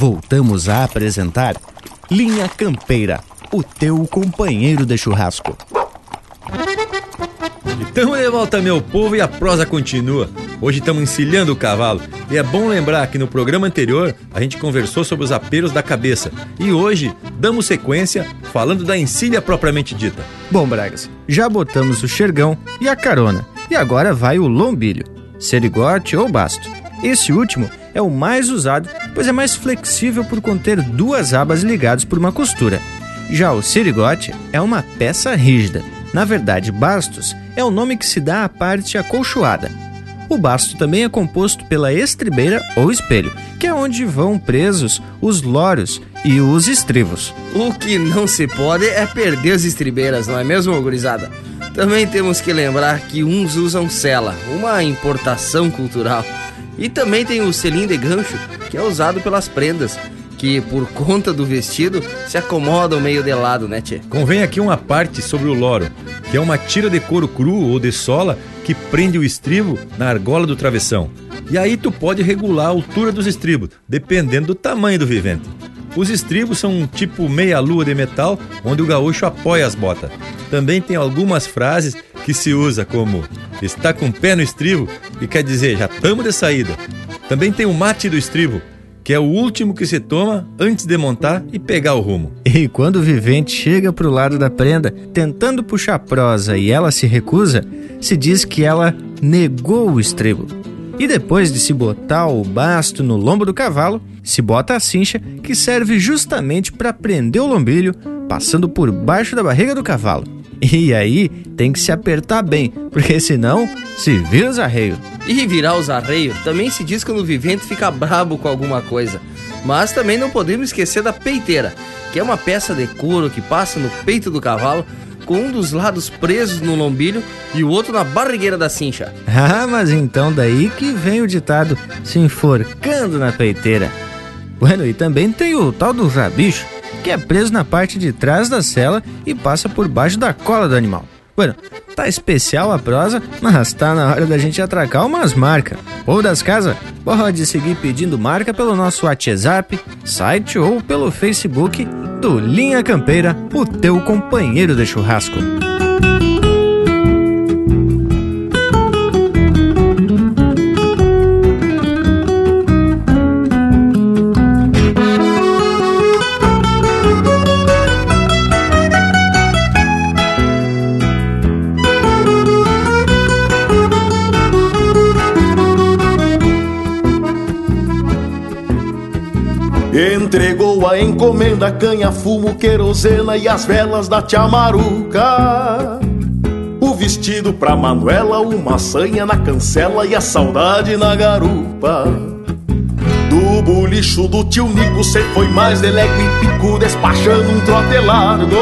Voltamos a apresentar Linha Campeira, o teu companheiro de churrasco. Então de volta, meu povo, e a prosa continua. Hoje estamos encilhando o cavalo e é bom lembrar que no programa anterior a gente conversou sobre os apelos da cabeça e hoje damos sequência falando da encilha propriamente dita. Bom, Bragas, já botamos o xergão e a carona e agora vai o lombilho, serigote ou basto. Esse último é o mais usado, pois é mais flexível por conter duas abas ligadas por uma costura. Já o serigote é uma peça rígida. Na verdade, bastos é o nome que se dá à parte acolchoada. O basto também é composto pela estribeira ou espelho, que é onde vão presos os loros e os estribos. O que não se pode é perder as estribeiras, não é mesmo, gurizada? Também temos que lembrar que uns usam sela, uma importação cultural. E também tem o selim de gancho, que é usado pelas prendas, que por conta do vestido se acomodam meio de lado, né, tchê? Convém aqui uma parte sobre o loro, que é uma tira de couro cru ou de sola que prende o estribo na argola do travessão. E aí tu pode regular a altura dos estribos, dependendo do tamanho do vivente. Os estribos são um tipo meia-lua de metal, onde o gaúcho apoia as botas. Também tem algumas frases que se usa como está com o pé no estribo, e quer dizer já estamos de saída. Também tem o mate do estribo, que é o último que se toma antes de montar e pegar o rumo. E quando o vivente chega pro lado da prenda, tentando puxar prosa e ela se recusa, se diz que ela negou o estribo. E depois de se botar o basto no lombo do cavalo, se bota a cincha, que serve justamente para prender o lombilho, passando por baixo da barriga do cavalo. E aí tem que se apertar bem, porque senão se vira os arreios. E virar os arreios também se diz quando o vivente fica brabo com alguma coisa. Mas também não podemos esquecer da peiteira, que é uma peça de couro que passa no peito do cavalo com um dos lados presos no lombilho e o outro na barrigueira da cincha. Ah, mas então daí que vem o ditado se enforcando na peiteira. Bueno, e também tem o tal do rabicho, que é preso na parte de trás da cela e passa por baixo da cola do animal. Bueno, tá especial a prosa, mas tá na hora da gente atracar umas marcas. Ou das casas, pode seguir pedindo marca pelo nosso WhatsApp, site ou pelo Facebook do Linha Campeira, o teu companheiro de churrasco. A encomenda, canha, fumo, querosena e as velas da tia Maruca. O vestido pra Manuela, uma sanha na cancela e a saudade na garupa. Do bolicho do tio Nico, cê foi mais delego e pico, despachando um trote largo.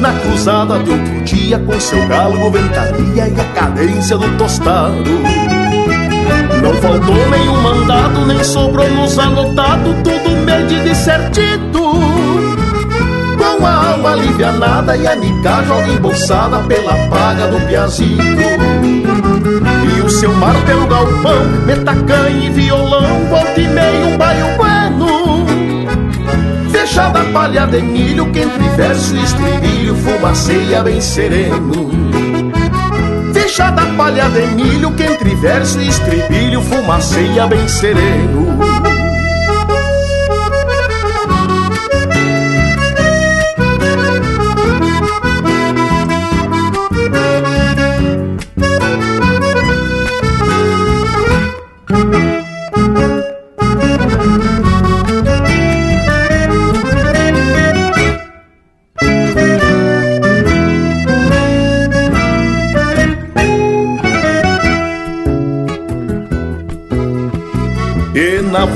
Na cruzada de outro dia, com seu galo, ventania e a cadência do tostado. Não faltou nenhum mandado, nem sobrou nos anotado, tudo medido e certito. Com a alma alivianada e a nicagem embolsada pela paga do piazito. E o seu martelo galpão, metacanha e violão, volta e meio um baio bueno. Fechada a palha de milho, que entre verso e estribilho fumaceia bem sereno da palha de milho que entre verso e estribilho fumaceia bem sereno.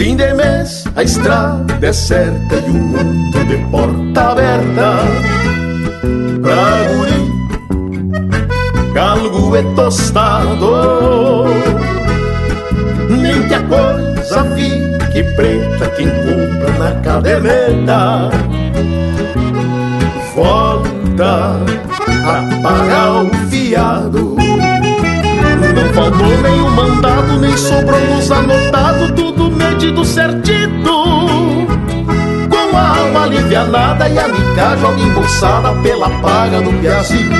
Fim de mês, a estrada deserta e um mundo de porta aberta pra guri, galgo e tostado. Nem que a coisa fique preta quem compra na caderneta. Volta a pagar o fiado. Não faltou nenhum mandado, nem sobrou nos anotado, tudo medido certito. Com a alma alivianada e a mica joga embolsada pela paga do piazito.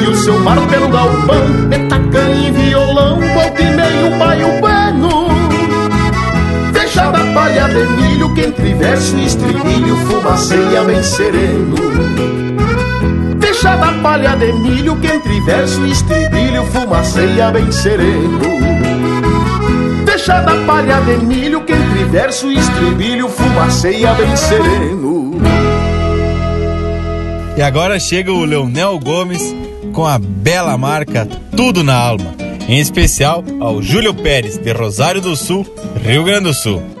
E o seu mar pelo galpão, metacanha e violão, volta e meio baio bueno. Fechada a palha de milho, que entre verso e estribilho fumaceia bem sereno. Fechada a palha de milho, que entre verso e estribilho fumaceia bem sereno. Fechada a palha de milho, que entre verso e estribilho fumaceia bem sereno. E agora chega o Leonel Gomes com a bela marca Tudo na Alma, em especial ao Júlio Pérez, de Rosário do Sul, Rio Grande do Sul.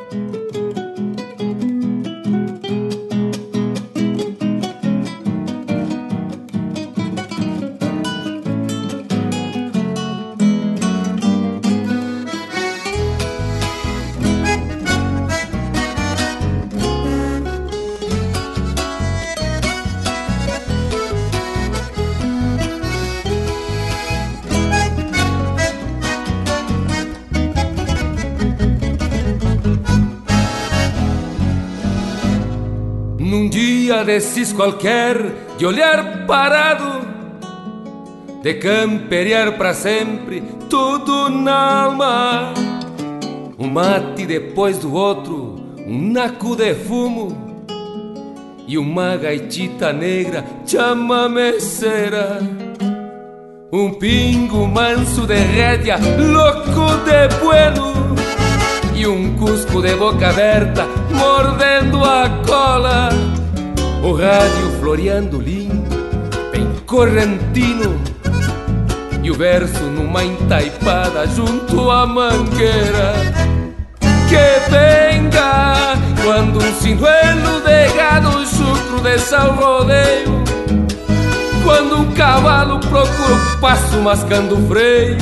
Desses qualquer, de olhar parado, de camperiar para sempre, tudo na alma. Um mate depois do outro, um naco de fumo e uma gaitita negra chamameceira. Um pingo manso de rédea, louco de bueno e um cusco de boca aberta mordendo a cola. O rádio floreando lindo, bem correntino, e o verso numa entaipada junto à mangueira. Que venga quando um sinuelo de gado chucro dessa ao rodeio, quando um cavalo procura o passo mascando o freio.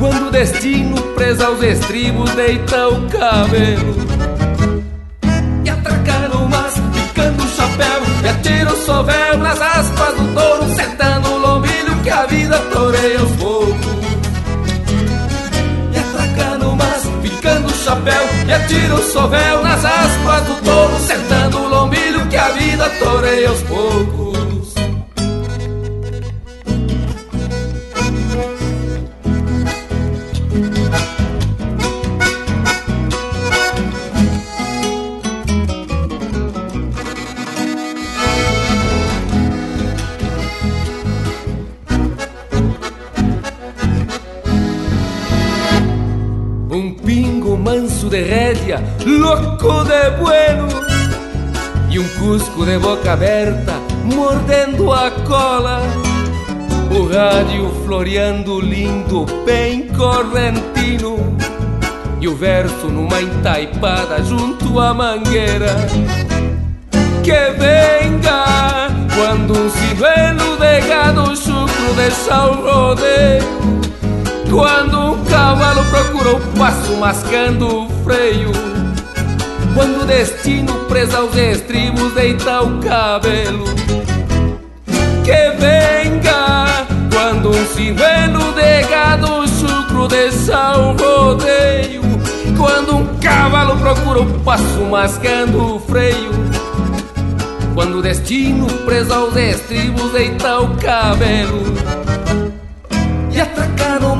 Quando o destino presa aos estribos deita o cabelo E atira o sovel nas aspas do touro Sentando o lombilho que a vida toreia aos poucos. E atracar no mas, picando o chapéu E atira o sovel nas aspas do touro Sentando o lombilho que a vida toreia aos poucos de rédea, louco de bueno. E um cusco de boca aberta, mordendo a cola. O rádio floreando lindo, bem correntino. E o verso numa entaipada junto à mangueira. Que venga quando um ciruelo de gado chucro deixa o rodeio quando um cavalo procura o passo mascando freio. Quando o destino presa aos estribos deita o cabelo. Que venga quando um sinuelo de gado chucro deixa o rodeio. Quando um cavalo procura o passo mascando o freio. Quando o destino presa aos estribos deita o cabelo. E atracar no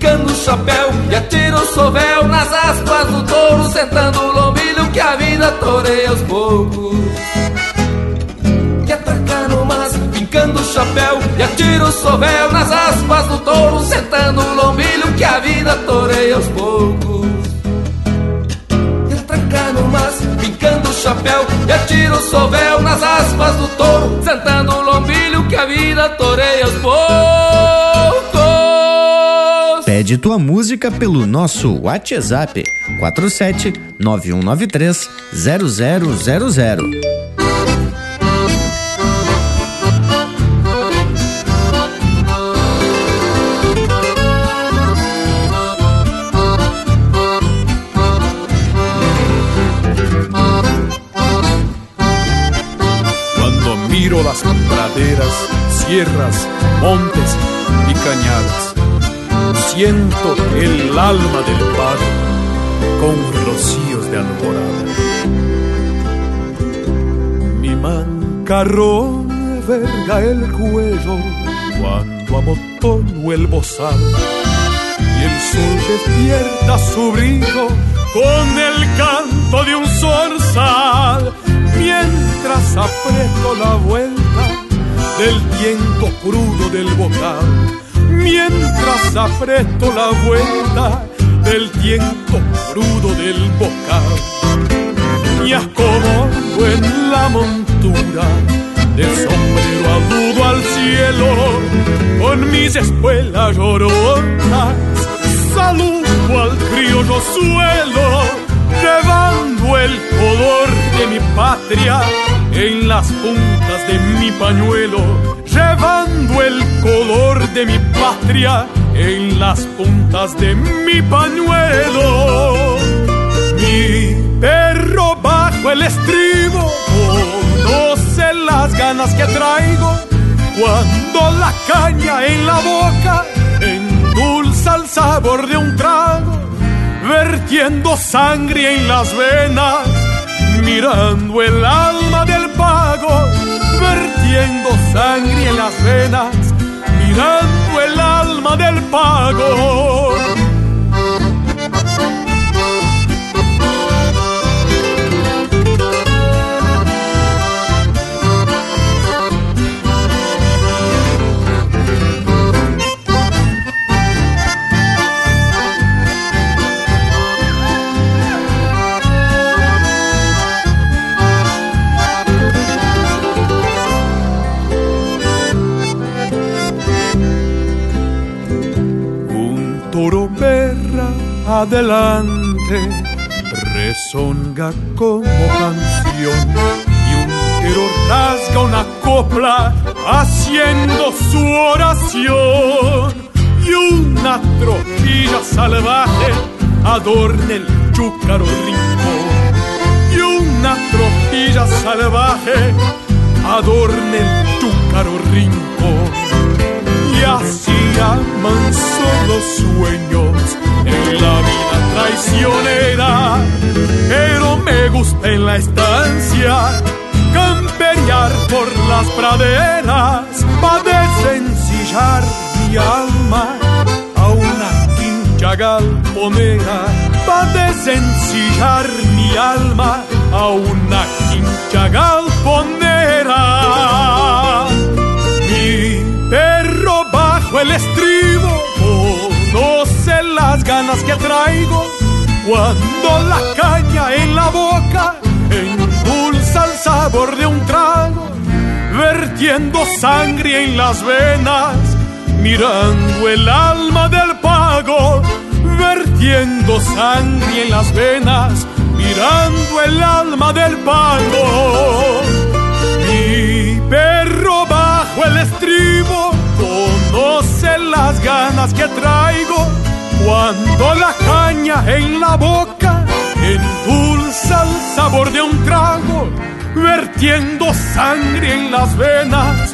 mas, fincando o chapéu E atira o sovel nas aspas do touro Sentando o lombilho que a vida toreia aos poucos. Atracar no mas, fincando o chapéu E atira o sovel nas aspas do touro Sentando o lombilho que a vida toreia aos poucos. Atracar no mas, fincando o chapéu E atira o sovel nas aspas do touro Sentando o lombilho que a vida toreia aos poucos Pede tua música pelo nosso WhatsApp 47 9193 0000. Quando miro las praderas, sierras, montes e cañadas Siento el alma del padre con rocíos de alborada. Mi mancarrón verga el cuello cuando amotono el bozal y el sol despierta su brillo con el canto de un zorzal mientras aprieto la vuelta del viento crudo del bocal mientras aprieto la vuelta del viento crudo del bocal y acomodo en la montura de sombrero agudo al cielo con mis espuelas lloronas saludo al criollo suelo llevando el color de mi patria en las puntas de mi pañuelo llevando el color de mi patria en las puntas de mi pañuelo. Mi perro bajo el estribo conoce las ganas que traigo cuando la caña en la boca endulza el sabor de un trago, vertiendo sangre en las venas, mirando el alma vertiendo sangre en las venas, mirando el alma del pago. Adelante, rezonga como canción y un tero rasga una copla haciendo su oración. Y una tropilla salvaje adorna el chúcaro rincón y una tropilla salvaje adorna el chúcaro rincón y así amanso los sueños en la vida traicionera. Pero me gusta en la estancia campear por las praderas para desencillar mi alma a una quincha galponera. para desencillar mi alma a una quincha galponera. El estribo conoce las ganas que traigo cuando la caña en la boca endulza el sabor de un trago, vertiendo sangre en las venas, mirando el alma del pago, vertiendo sangre en las venas, mirando el alma del pago. Mi perro bajo el estribo conoce las ganas que traigo cuando la caña en la boca endulza el sabor de un trago, vertiendo sangre en las venas,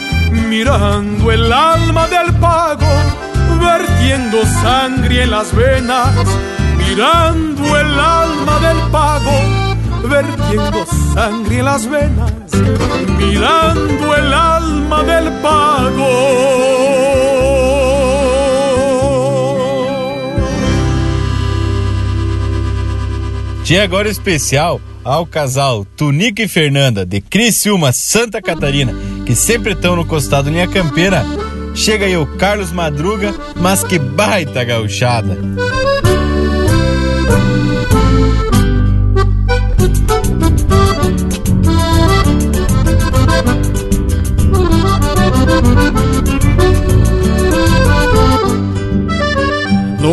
mirando el alma del pago, vertiendo sangre en las venas, mirando el alma del pago, vertiendo sangre en las venas, mirando el alma del pago. Dia agora especial ao casal Tunica e Fernanda de Criciúma, Santa Catarina, que sempre estão no costado linha campeira. Chega aí o Carlos Madruga, mas que baita gauchada.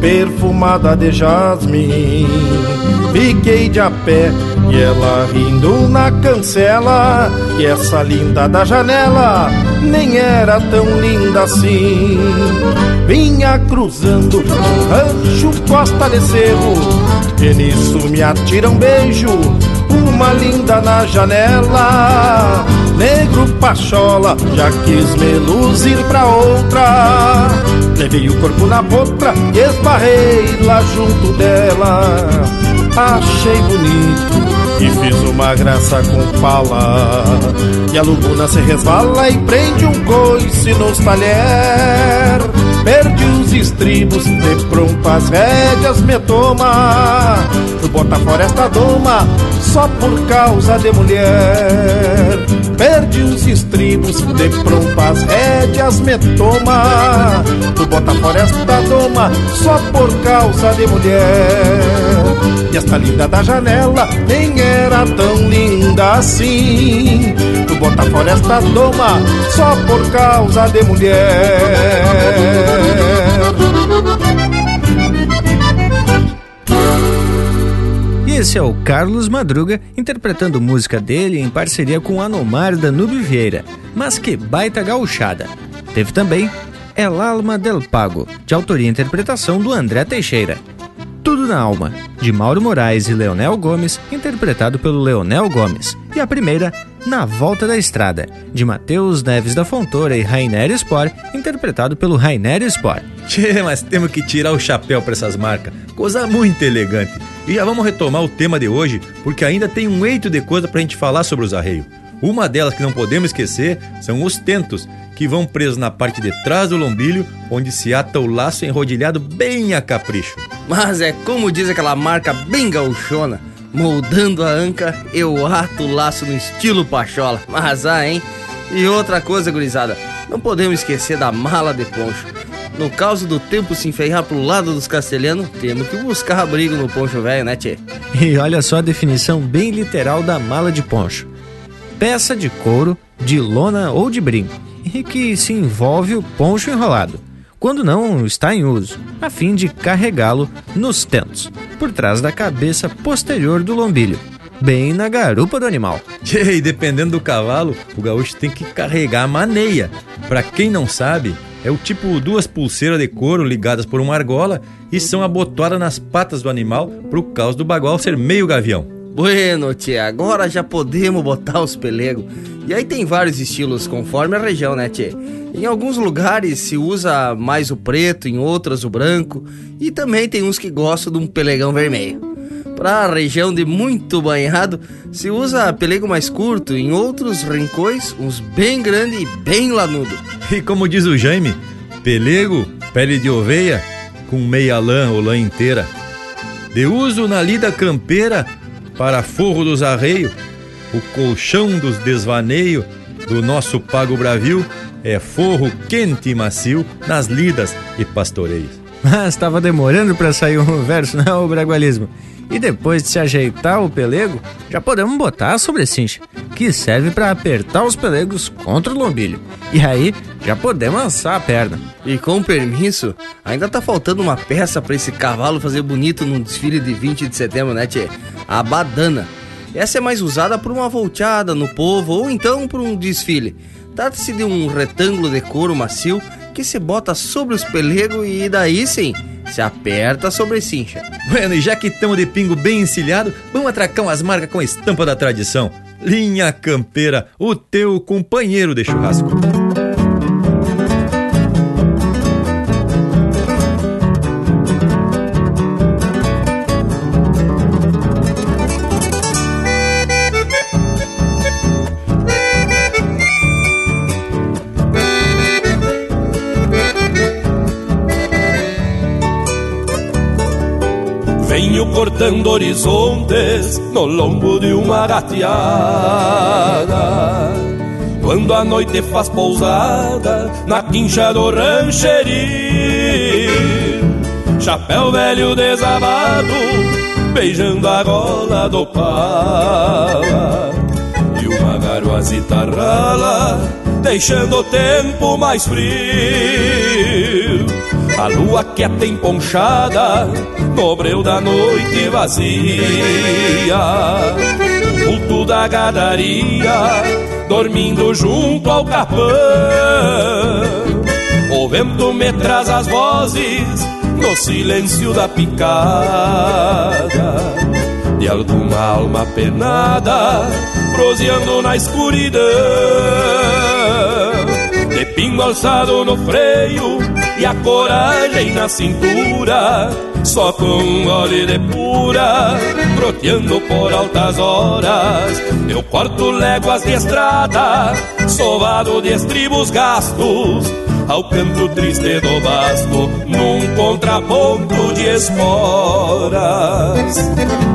perfumada de jasmim. Fiquei de a pé e ela rindo na cancela. E essa linda da janela nem era tão linda assim. Vinha cruzando rancho costa de cerro E nisso me atira um beijo uma linda na janela. Negro pachola, já quis me luzir pra outra Levei o corpo na boca e esbarrei lá junto dela. Achei bonito e fiz uma graça com pala E a lubuna se resvala e prende um coice nos talher Perdi os estribos, de pronto as rédeas me toma. Tu bota fora esta doma só por causa de mulher. Perdi os estribos, de pronto as rédeas me toma. Tu bota fora esta doma só por causa de mulher. E esta linda da janela nem era tão linda assim bota esta doma só por causa de mulher esse é o Carlos Madruga interpretando música dele em parceria com Anomar Danube Vieira. Mas que baita gauchada! Teve também El Alma del Pago, de autoria e interpretação do André Teixeira. Tudo na Alma, de Mauro Moraes e Leonel Gomes, interpretado pelo Leonel Gomes. E a primeira, Na Volta da Estrada, de Matheus Neves da Fontoura e Rainer Spor, interpretado pelo Rainer Spor. Tchê, mas temos que tirar o chapéu para essas marcas. Coisa muito elegante. E já vamos retomar o tema de hoje, porque ainda tem um eito de coisa pra gente falar sobre os arreios. Uma delas que não podemos esquecer são os tentos, que vão presos na parte de trás do lombilho, onde se ata o laço enrodilhado bem a capricho. Mas é como diz aquela marca bem gauchona, moldando a anca, eu ato o laço no estilo pachola. Mas ah, hein? E outra coisa, gurizada, não podemos esquecer da mala de poncho. No caso do tempo se enferrar pro lado dos castelhanos, temos que buscar abrigo no poncho velho, né, tchê? E olha só a definição bem literal da mala de poncho: peça de couro, de lona ou de brinco, e que se envolve o poncho enrolado, quando não está em uso, a fim de carregá-lo nos tentos, por trás da cabeça posterior do lombilho bem na garupa do animal. E dependendo do cavalo, o gaúcho tem que carregar a maneia. Para quem não sabe, é o tipo duas pulseiras de couro ligadas por uma argola e são abotoadas nas patas do animal por causa do bagual ser meio gavião. Bueno, tia, agora já podemos botar os pelegos. E aí tem vários estilos conforme a região, né, tia? Em alguns lugares se usa mais o preto, em outras o branco, e também tem uns que gostam de um pelegão vermelho. Para a região de muito banhado, se usa pelego mais curto, em outros rincões, uns bem grande e bem lanudo. E como diz o Jaime, pelego, pele de oveia, com meia lã ou lã inteira. De uso na lida campeira, para forro dos arreios, o colchão dos desvaneio do nosso pago bravio é forro quente e macio nas lidas e pastoreios. Mas estava demorando para sair um verso, não, o bragualismo. E depois de se ajeitar o pelego, já podemos botar a sobrecincha, que serve para apertar os pelegos contra o lombilho. E aí já podemos lançar a perna. E com permisso, ainda tá faltando uma peça para esse cavalo fazer bonito num desfile de 20 de setembro, né, tchê? A badana. Essa é mais usada por uma volteada no povo ou então por um desfile. Trata-se de um retângulo de couro macio que se bota sobre os pelegos e daí sim se aperta sobre cincha. Bueno, e já que estamos de pingo bem encilhado, vamos atracar umas marcas com a estampa da tradição. Linha Campeira, o teu companheiro de churrasco. Cortando horizontes no lombo de uma gateada. Quando a noite faz pousada na quincha do rancheril, chapéu velho desabado, beijando a gola do pala. E uma garoazita rala, deixando o tempo mais frio. A lua quieta emponchada no breu da noite vazia. O culto da gadaria dormindo junto ao capão O vento me traz as vozes no silêncio da picada. De alguma alma penada proseando na escuridão. De pingo alçado no freio e a coragem na cintura, só com óleo de pura, troteando por altas horas. Eu corto léguas de estrada, sovado de estribos gastos, ao canto triste do basto, num contraponto de esporas.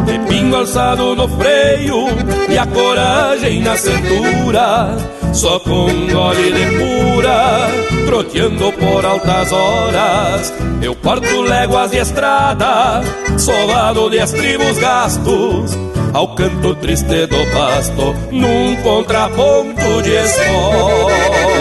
De pingo alçado no freio e a coragem na cintura, só com gole de pura, troteando por altas horas. Eu corto léguas de estrada, solado de estribos gastos, ao canto triste do pasto, num contraponto de esporas.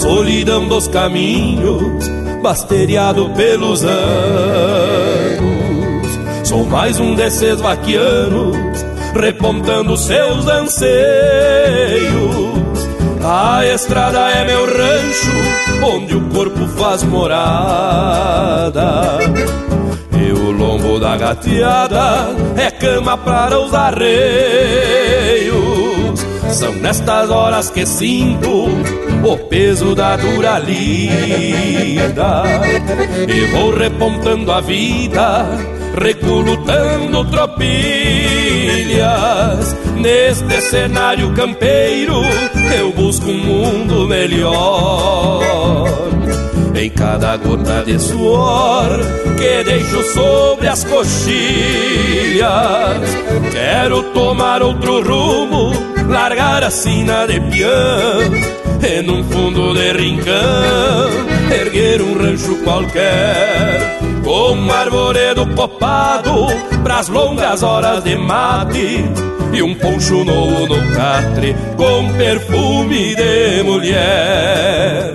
Solidão dos caminhos, basteriado pelos anos, sou mais um desses vaquianos, repontando seus anseios. A estrada é meu rancho, onde o corpo faz morada. E o lombo da gateada é cama para os arreios. São nestas horas que sinto o peso da dura lida E vou repontando a vida, recolutando tropilhas Neste cenário campeiro eu busco um mundo melhor em cada gota de suor que deixo sobre as coxilhas. Quero tomar outro rumo, largar a sina de peão, e num fundo de rincão, erguer um rancho qualquer, com um arvoredo copado, pras longas horas de mate, e um poncho novo no catre, com perfume de mulher.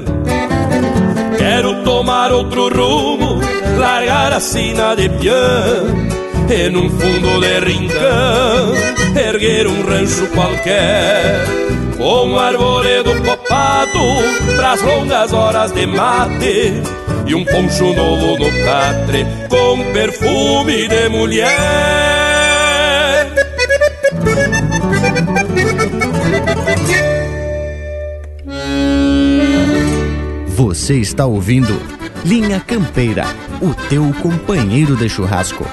Quero tomar outro rumo, largar a sina de peão E num fundo de rincão, erguer um rancho qualquer Com um arvoredo copado, pras longas horas de mate e um poncho novo no catre com perfume de mulher. Você está ouvindo Linha Campeira, o teu companheiro de churrasco.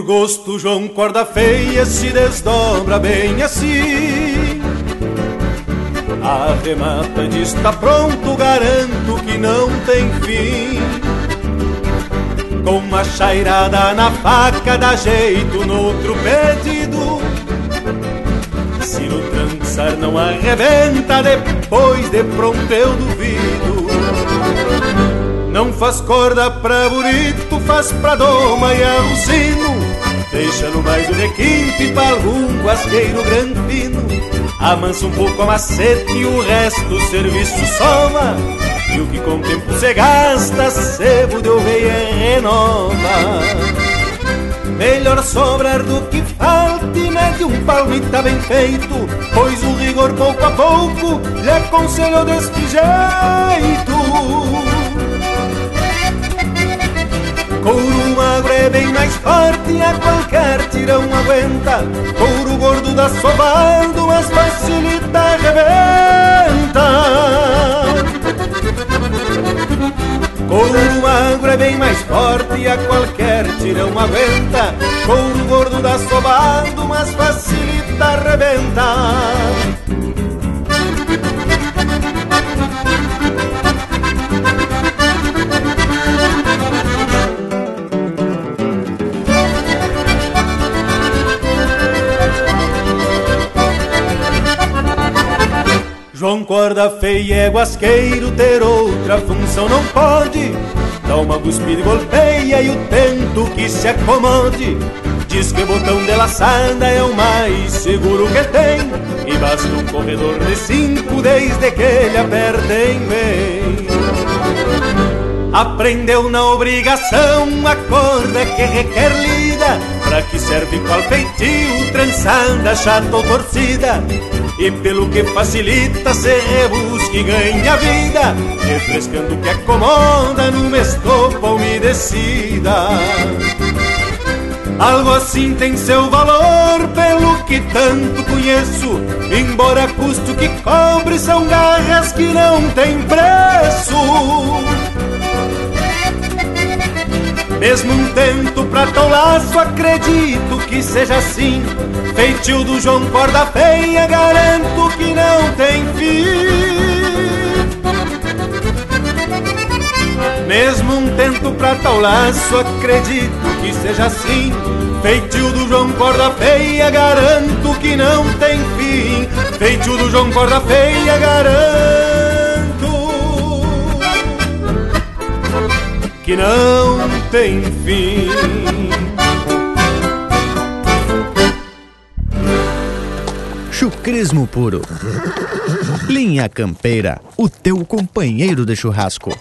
Por gosto, João Corda Feia se desdobra bem assim. Arremata de está pronto, garanto que não tem fim. Com uma chairada na faca, dá jeito no outro pedido. Se no trançar não arrebenta, depois de pronto eu duvido. Não faz corda pra burito, faz pra doma e alucino Deixa no mais o requinte pra algum guasqueiro granfino Amansa um pouco a macete e o resto do serviço soma. E o que com tempo se gasta, sebo de oveia renova. Melhor sobrar do que falta e mete um palmita bem feito Pois o rigor pouco a pouco lhe aconselho deste jeito Couro magro é bem mais forte, a qualquer tirão aguenta. Couro gordo dá sovado, mas facilita arrebenta. Couro magro é bem mais forte, a qualquer tirão aguenta. Couro gordo dá sovado, mas facilita arrebenta. João Corda Feia é guasqueiro, ter outra função não pode. Dá uma cuspida e golpeia e o tento que se acomode. Diz que botão de laçada é o mais seguro que tem. E basta um corredor de cinco desde que ele aperta em bem. Aprendeu na obrigação a corda que requer lida. Pra que serve qual feitio, trançada, chata ou torcida e pelo que facilita se rebusca e ganha vida, refrescando o que acomoda numa estopa umedecida. Algo assim tem seu valor, pelo que tanto conheço. Embora custo que cobre, são garras que não tem preço. Mesmo um tento pra tão laço, acredito que seja assim. Feitio do João Corda Feia, garanto que não tem fim. Mesmo um tento pra tal laço, acredito que seja assim. Feitio do João Corda Feia, garanto que não tem fim. Feitio do João Corda Feia, garanto que não tem fim. Chucrismo puro. Linha Campeira, o teu companheiro de churrasco.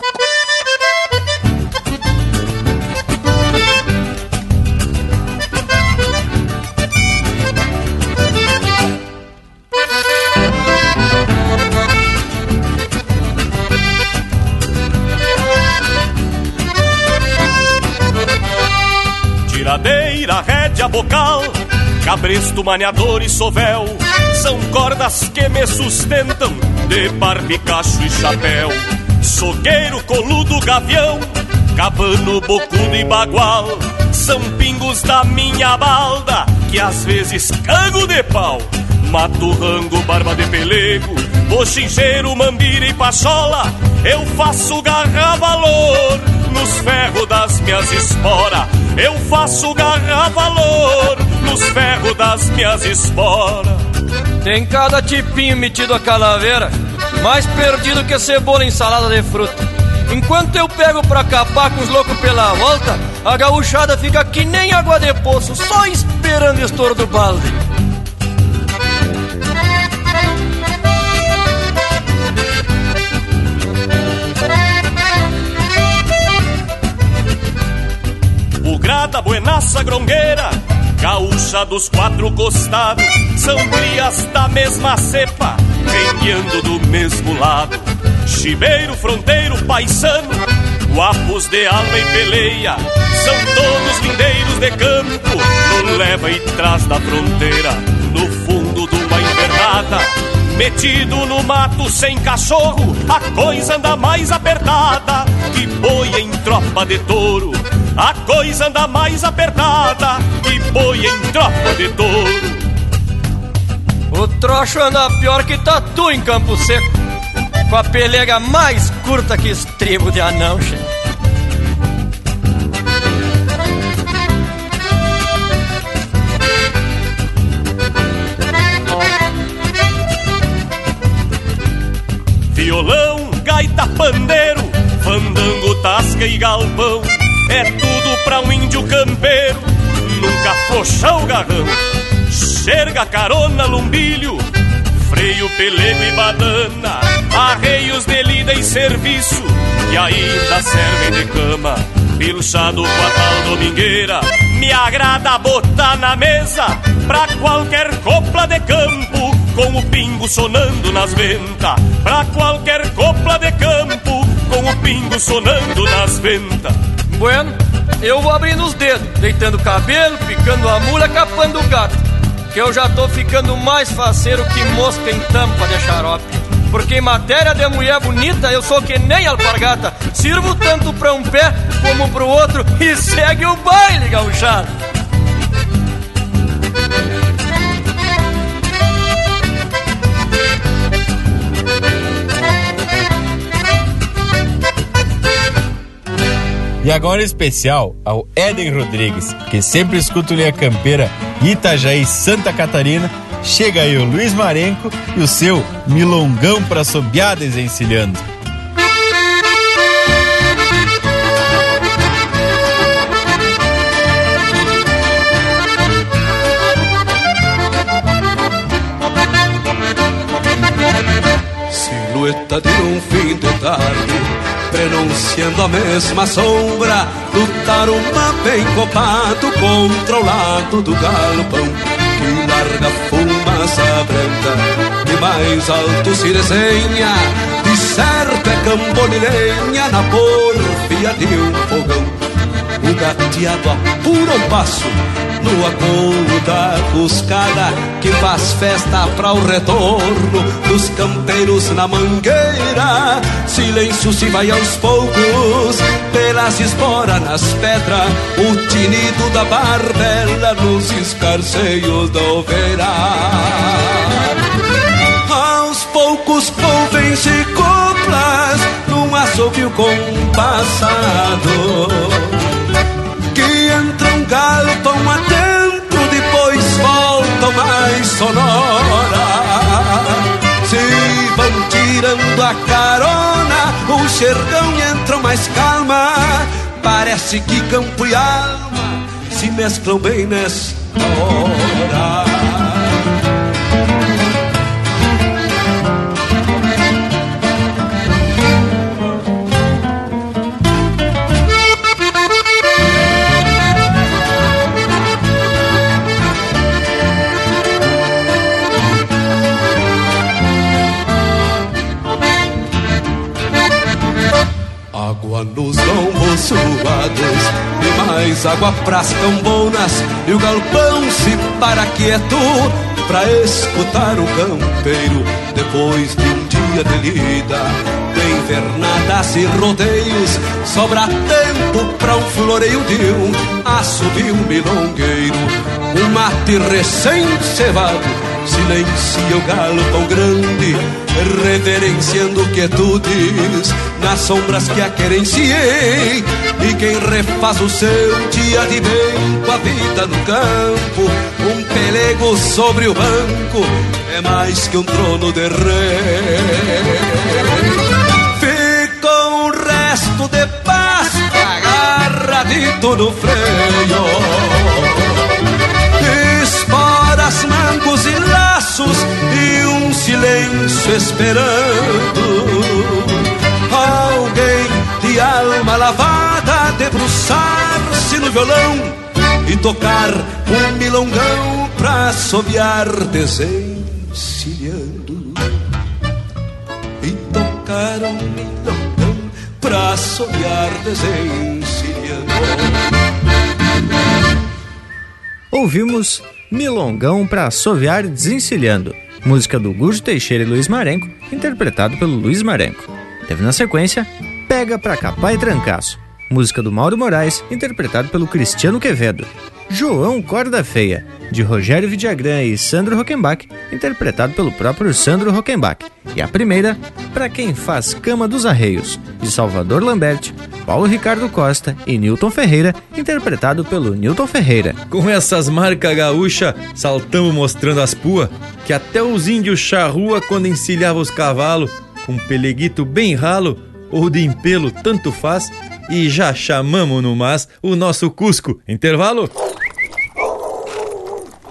Bocal, cabresto, maniador e sovel São cordas que me sustentam de barbicacho e chapéu. Sogueiro, coludo, gavião, cabano, bocudo e bagual São pingos da minha balda que às vezes cago de pau. Mato rango, barba de pelego, bochincheiro, mambira e pachola Eu faço garra valor nos ferros das minhas esporas eu faço garra valor nos ferros das minhas esporas. Tem cada tipinho metido a calaveira, mais perdido que cebola em salada de fruta. Enquanto eu pego pra capar com os loucos pela volta, a gauchada fica que nem água de poço, só esperando o estouro do balde. Raça grongueira, gaúcha dos quatro costados, são crias da mesma cepa, renhando do mesmo lado. Chiveiro, fronteiro, paisano, guapos de alma e peleia, são todos lindeiros de campo, no leva e trás da fronteira, no fundo de uma invernada. Metido no mato sem cachorro, a coisa anda mais apertada que boi em tropa de touro. A coisa anda mais apertada que boi em tropa de touro. O troço anda pior que tatu em Campo Seco, com a pelega mais curta que estribo de anão. Violão, gaita, pandeiro, fandango, tasca e galpão. É tudo pra um índio campeiro, nunca afrouxar o garrão. Xerga, carona, lumbilho, freio, pelego e banana. Arreios de lida e serviço, que ainda servem de cama. Pilchado com a tal domingueira, me agrada botar na mesa pra qualquer copla de campo, com o pingo sonando nas ventas. Pra qualquer copla de campo, com o pingo sonando nas ventas. Bueno, eu vou abrindo os dedos, deitando o cabelo, picando a mula, capando o gato. Que eu já tô ficando mais faceiro que mosca em tampa de xarope. Porque em matéria de mulher bonita eu sou que nem alpargata. Sirvo tanto pra um pé como pro outro e segue o baile, gauchado. E agora especial ao Éden Rodrigues, que sempre escuta o Linha Campeira Itajaí, Santa Catarina. Chega aí o Luiz Marenco e o seu Milongão para sobiar desencilhando. Silhueta de um fim de tarde Prenunciando a mesma sombra Do tarumã bem copado Contra o lado do galpão Que larga fumaça branca E mais alto se desenha De certo é cambonilenha Na porfia de um fogão. O gateado apura o passo acolo da buscada que faz festa para o retorno dos campeiros na mangueira. Silêncio se vai aos poucos pelas esporas nas pedras, o tinido da barbela nos escarceios da oveira. Aos poucos convence coplas num assovio compassado que entram, galpam depois mais sonora. Se vão tirando a carona, o xergão entram mais calma. Parece que campo e alma se mesclam bem nesta hora. Nos lombos suados E mais água pras cambonas E o galpão se para quieto Pra escutar o campeiro. Depois de um dia de lida De invernadas e rodeios Sobra tempo pra um floreio de um Assobio milongueiro. Um mate recém-cevado silencia o galo tão grande, reverenciando quietudes nas sombras que a querenciei. E quem refaz o seu dia de bem com a vida no campo, um pelego sobre o banco, é mais que um trono de rei. Fica um resto de paz agarradito no freio esporas, e e um silêncio esperando alguém de alma lavada debruçar-se no violão e tocar um milongão pra assobiar desencilhando. E tocar um milongão pra assobiar desencilhando. Ouvimos Milongão pra assoviar desencilhando, música do Gujo Teixeira e Luiz Marenco, interpretado pelo Luiz Marenco. Teve na sequência Pega pra Capar e Trancaço, música do Mauro Moraes, interpretado pelo Cristiano Quevedo. João Corda Feia, de Rogério Vidagrã e Sandro Rockenbach, interpretado pelo próprio Sandro Rockenbach. E a primeira, Para Quem Faz Cama dos Arreios, de Salvador Lambert, Paulo Ricardo Costa e Newton Ferreira, interpretado pelo Newton Ferreira. Com essas marcas gaúcha, saltamos mostrando as puas, que até os índios charrua quando encilhavam os cavalos, com peleguito bem ralo ou de empelo, tanto faz, e já chamamos no mas o nosso Cusco. Intervalo?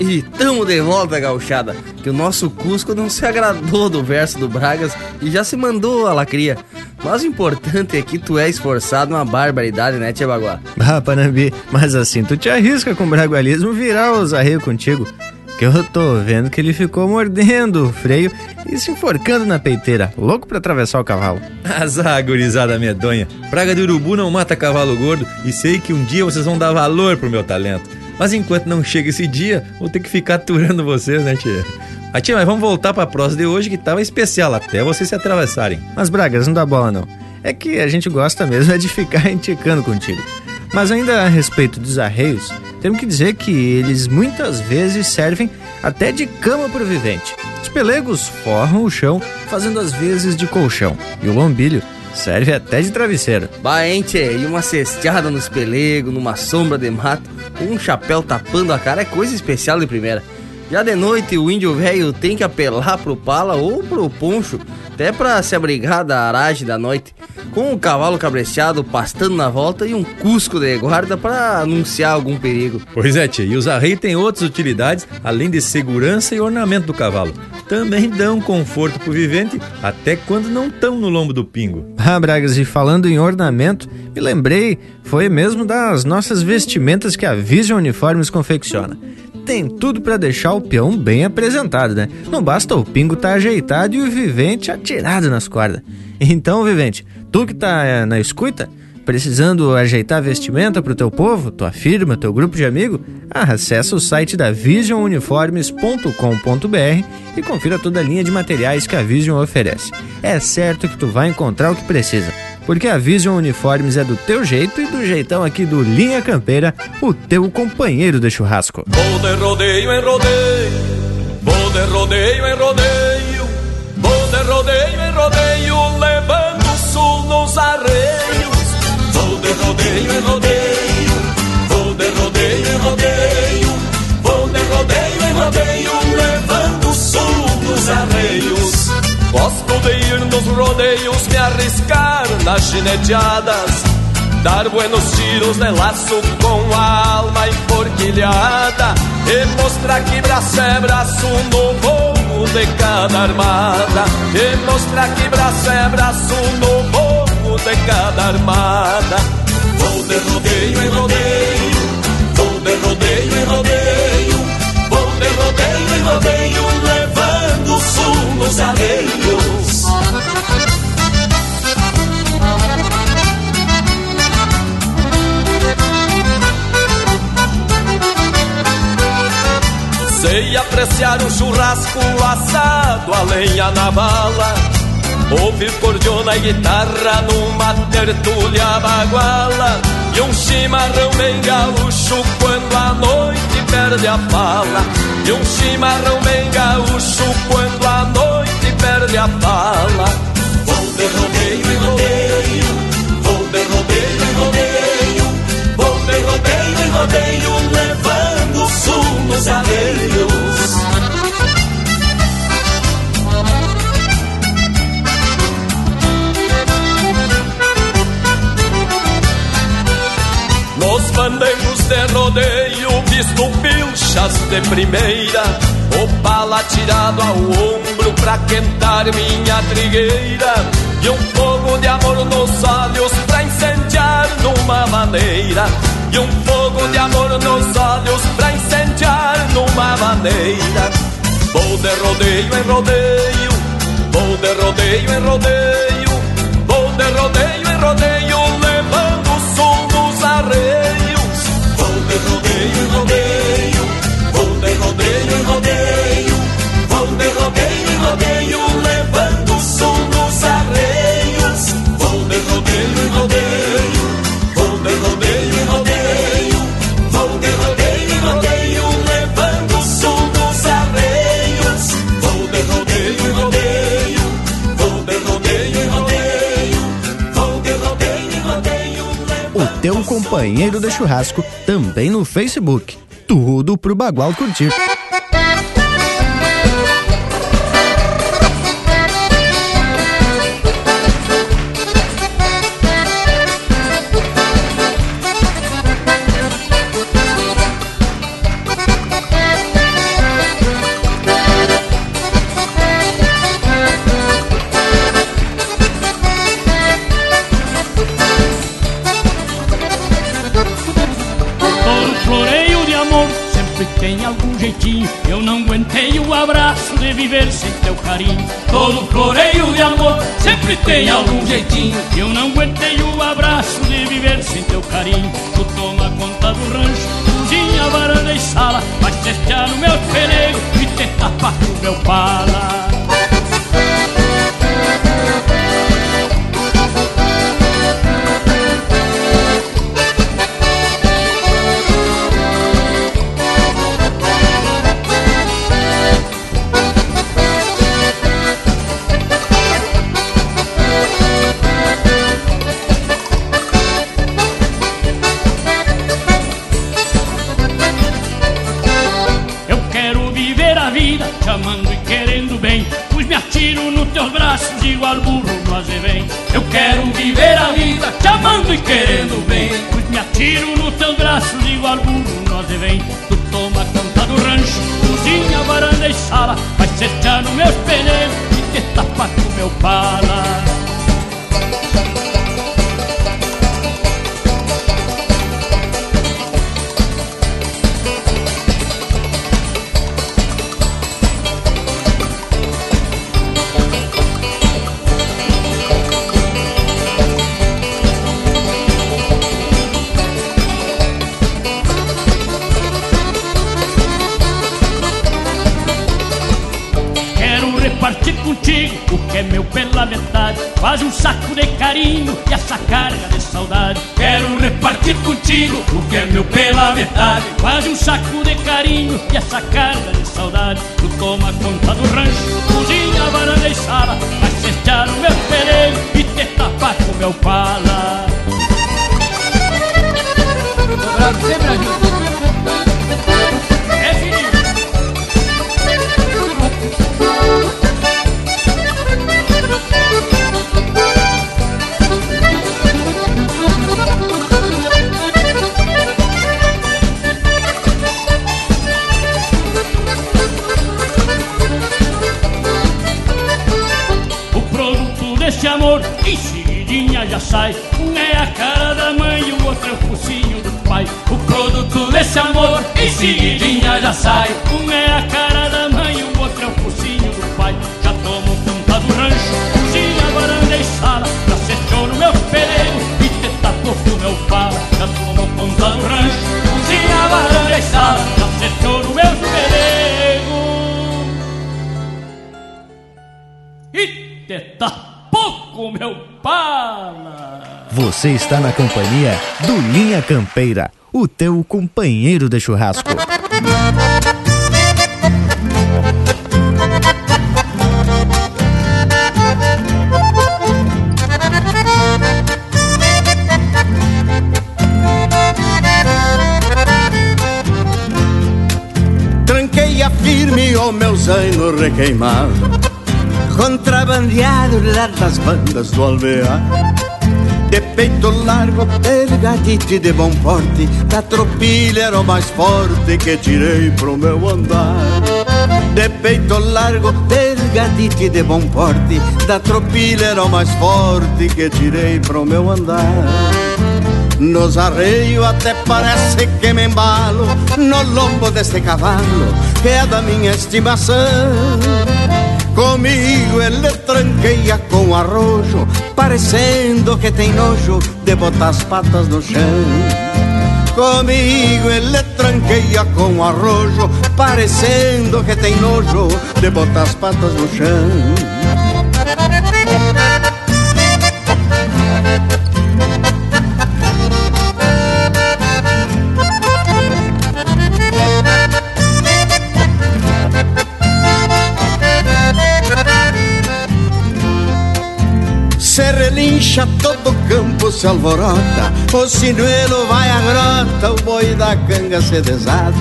E tamo de volta, gauchada, que o nosso Cusco não se agradou do verso do Bragas e já se mandou a lacria. Mas o importante é que tu é esforçado uma barbaridade, né, Tia Baguá? Ah, Panambi, mas assim tu te arrisca com o bragualismo virar os arreios contigo. Que eu tô vendo que ele ficou mordendo o freio e se enforcando na peiteira, louco para atravessar o cavalo. Azar, gurizada medonha. Praga de urubu não mata cavalo gordo e sei que um dia vocês vão dar valor pro meu talento. Mas enquanto não chega esse dia, vou ter que ficar aturando vocês, né, tia? Ah, tia, mas vamos voltar pra prosa de hoje que tava especial até vocês se atravessarem. Mas, Bragas, não dá bola não. É que a gente gosta mesmo é de ficar enticando contigo. Mas ainda a respeito dos arreios, temos que dizer que eles muitas vezes servem até de cama para o vivente. Os pelegos forram o chão, fazendo as vezes de colchão, e o lombilho serve até de travesseiro. Baente, e uma cesteada nos pelegos, numa sombra de mato, com um chapéu tapando a cara é coisa especial de primeira. Já de noite o índio velho tem que apelar pro pala ou pro poncho, até pra se abrigar da aragem da noite, com o cavalo cabresteado pastando na volta e um cusco de guarda para anunciar algum perigo. Pois é, tia, e os arreios têm outras utilidades além de segurança e ornamento do cavalo. Também dão conforto pro vivente até quando não estão no lombo do pingo. Ah, Bragas, e falando em ornamento, me lembrei, foi mesmo das nossas vestimentas que a Vision Uniformes confecciona tem tudo para deixar o peão bem apresentado, né? Não basta o pingo estar tá ajeitado e o vivente atirado nas cordas. Então, vivente, tu que tá é, na escuta, precisando ajeitar vestimenta pro teu povo, tua firma, teu grupo de amigos, ah, acessa o site da visionuniformes.com.br e confira toda a linha de materiais que a Vision oferece. É certo que tu vai encontrar o que precisa porque a Vision Uniformes é do teu jeito e do jeitão aqui do Linha Campeira, o teu companheiro de churrasco. Vou de rodeio em rodeio, vou de rodeio em rodeio, vou de rodeio em rodeio, levando sul nos arreios. Vou de rodeio em rodeio, vou de rodeio em rodeio, vou de rodeio em rodeio, levando sul nos arreios. Gosto de ir nos rodeios, me arriscar nas gineteadas, dar buenos tiros de laço com a alma enforquilhada e mostrar que braço é braço no voo de cada armada. E mostrar que braço é braço no voo de cada armada. Vou de rodeio em rodeio, vou de rodeio em rodeio, vou de rodeio em rodeio, nos arreios. Sei apreciar um churrasco assado, a lenha na bala. Ouvir cordiona e guitarra numa tertúlia baguala. E um chimarrão bem gaúcho quando a noite perde a fala e um chimarrão bem gaúcho quando a noite perde a fala. Vou de rodeio e rodeio, vou de rodeio e rodeio, vou de rodeio e rodeio, levando o sul nos areios. Nos bandeiros de rodeio, visto pilchas de primeira, o pala tirado ao ombro pra quentar minha trigueira, e um fogo de amor nos olhos pra incendiar numa maneira, e um fogo de amor nos olhos pra incendiar numa maneira. Vou de rodeio em rodeio, vou de rodeio em rodeio, vou de rodeio em rodeio, levando o som dos arreios. Vou de rodeio em rodeio, teu companheiro de churrasco também no Facebook. Tudo pro Bagual curtir. Viver sem teu carinho. Todo floreio de amor sempre tem algum jeitinho. Eu não aguentei o abraço de viver sem teu carinho. Tu toma conta do rancho, cozinha, varanda e sala. Vai cestear no meu pelego e te tapa com meu pala. Burro no. Eu quero viver a vida, te amando e querendo bem. Pois me atiro nos teus braços, igual burro no azevém. Tu toma conta do rancho, cozinha, varanda e sala. Vai cestear no meus pneus e te tapa com meu pala. Essa carga de saudade. Quero repartir contigo o que é meu pela metade. Quase um saco de carinho e essa carga de saudade. Tu toma conta do rancho, cozinha, varanda e sala. Vai o meu perigo e te tapar com meu pala. Está na companhia do Linha Campeira, o teu companheiro de churrasco. Tranquei a firme o meu zaino requeimado Contrabandeado lá das bandas do alvear De peito largo, delgadito e de bom porte Da tropilha era o mais forte que tirei pro meu andar. De peito largo, delgadito e de bom porte Da tropilha era o mais forte que tirei pro meu andar. Nos arreios até parece que me embalo No lombo deste cavalo que é da minha estimação Comigo ele tranqueia com arrojo Parecendo que tem nojo de botar as patas no chão. Comigo ele tranqueia com arrojo Parecendo que tem nojo de botar as patas no chão relincha, todo campo se alvorota O sinuelo vai à grota, o boi da canga se desata.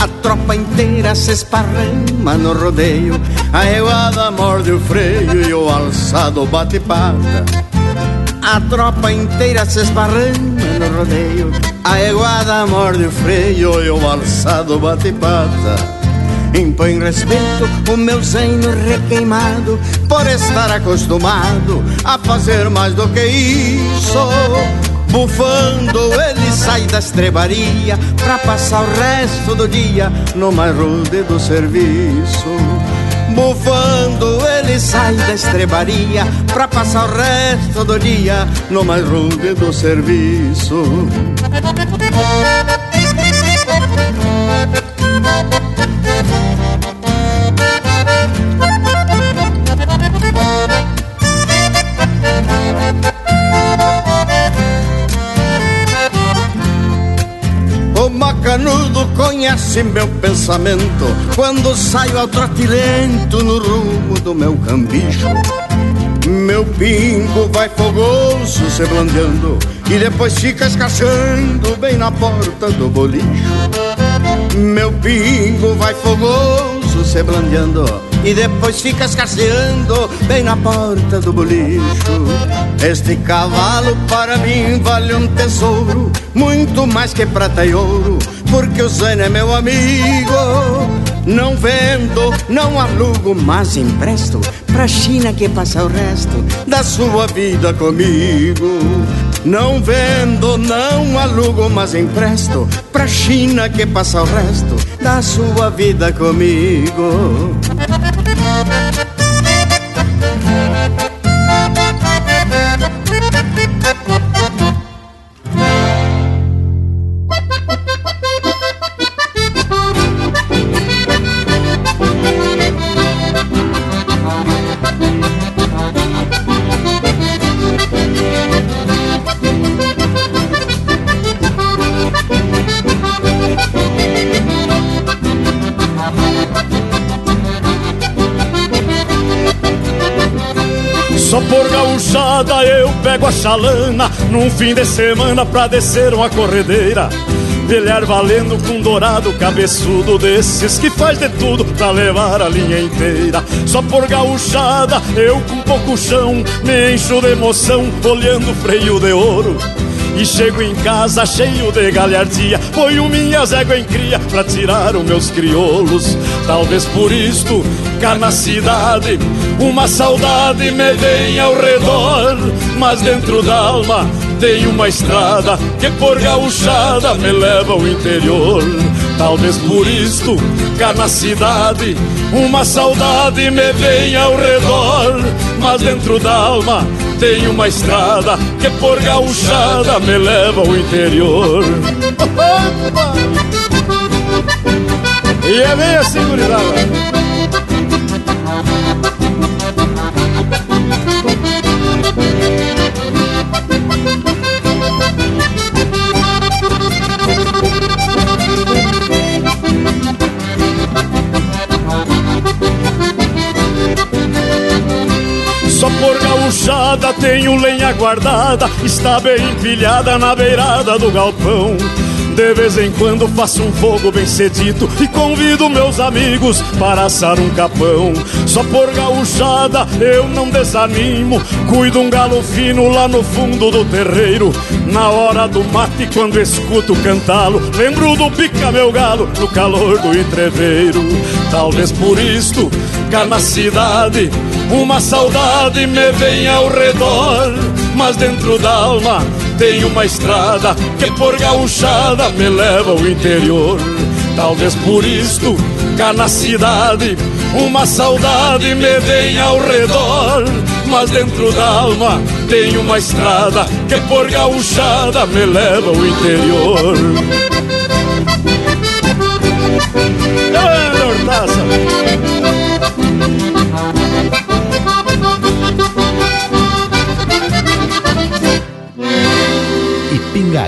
A tropa inteira se esparrama no rodeio A eguada morde o freio e o alçado bate pata. A tropa inteira se esparrama no rodeio A eguada morde o freio e o alçado bate pata Impõe respeito o meu zaino requeimado Por estar acostumado a fazer mais do que isso. Bufando ele sai da estrebaria Pra passar o resto do dia no mais rude do serviço. Bufando ele sai da estrebaria Pra passar o resto do dia no mais rude do serviço O macanudo conhece meu pensamento Quando saio ao trote lento no rumo do meu cambicho. Meu pingo vai fogoso se blandeando E depois fica escachando bem na porta do bolicho Meu pingo vai fogoso se blandeando E depois fica escasseando bem na porta do bolicho. Este cavalo para mim vale um tesouro Muito mais que prata e ouro Porque o Zane é meu amigo. Não vendo, não alugo, mas empresto Pra China que passa o resto da sua vida comigo não vendo, não alugo, mas empresto Pra China que passa o resto da sua vida comigo gauchada eu pego a chalana Num fim de semana pra descer uma corredeira. Pelear valendo com dourado cabeçudo Desses que faz de tudo pra levar a linha inteira. Só por gauchada eu com pouco chão Me encho de emoção olhando o freio de ouro. E chego em casa cheio de galhardia Ponho minhas éguas em cria pra tirar os meus crioulos. Talvez por isto, cá na cidade Uma saudade me vem ao redor Mas dentro da alma tem uma estrada Que por gauchada me leva ao interior Talvez por isto, cá na cidade Uma saudade me vem ao redor Mas dentro da alma tem uma estrada que por gauchada me leva ao interior. E é bem assim, gurizada. Gauchada tenho lenha guardada Está bem empilhada na beirada do galpão De vez em quando faço um fogo bem cedito e convido meus amigos para assar um capão. Só por gauchada eu não desanimo, cuido um galo fino lá no fundo do terreiro. Na hora do mate, quando escuto cantá-lo, lembro do pica meu galo no calor do entreveiro. Talvez por isto, cá na cidade, uma saudade me vem ao redor, mas dentro da alma tem uma estrada que por gauchada me leva ao interior. Talvez por isto, cá na cidade, uma saudade me vem ao redor. Mas dentro da alma tem uma estrada que por gauchada me leva ao interior. É, Hortaça!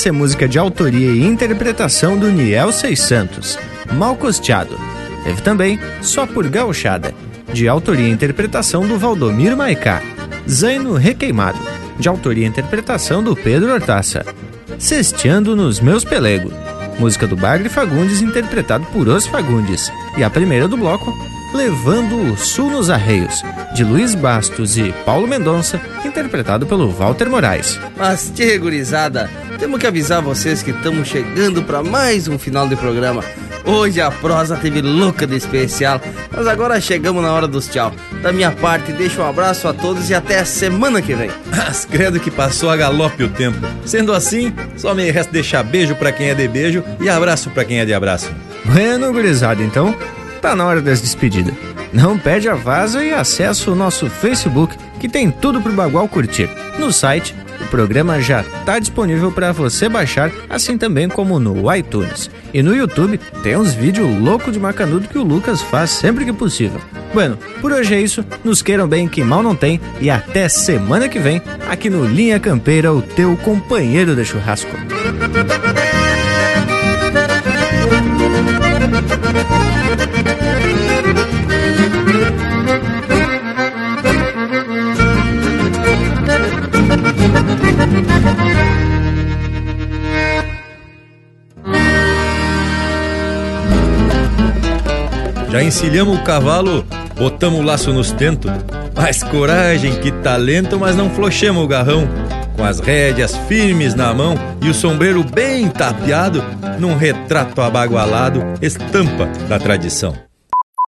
Essa é música de autoria e interpretação do Niel Seis Santos, Mal Costeado. Teve também Só por Gauchada, de autoria e interpretação do Valdomiro Maicá. Zaino Requeimado, de autoria e interpretação do Pedro Hortaça. Cesteando nos Meus Pelego, música do Bagre Fagundes interpretado por Os Fagundes. E a primeira do bloco, Levando o Sul nos Arreios, de Luiz Bastos e Paulo Mendonça, interpretado pelo Walter Moraes. Mas, tchê, gurizada, temos que avisar vocês que estamos chegando para mais um final de programa. Hoje a prosa teve louca de especial, mas agora chegamos na hora dos tchau. Da minha parte, deixo um abraço a todos e até a semana que vem. Mas credo que passou a galope o tempo. Sendo assim, só me resta deixar beijo para quem é de beijo e abraço para quem é de abraço. Bueno, gurizada, então tá na hora das despedidas. Não perde a vaza e acesse o nosso Facebook, que tem tudo pro Bagual curtir. No site programa já está disponível para você baixar, assim também como no iTunes. E no YouTube tem uns vídeos loucos de macanudo que o Lucas faz sempre que possível. Bueno, por hoje é isso. Nos queiram bem que mal não tem e até semana que vem aqui no Linha Campeira, o teu companheiro de churrasco. Encilhamos o cavalo, botamos o laço nos tentos. Mais coragem, que talento, mas não flochemos o garrão. Com as rédeas firmes na mão e o sombreiro bem tapeado, num retrato abagualado, estampa da tradição.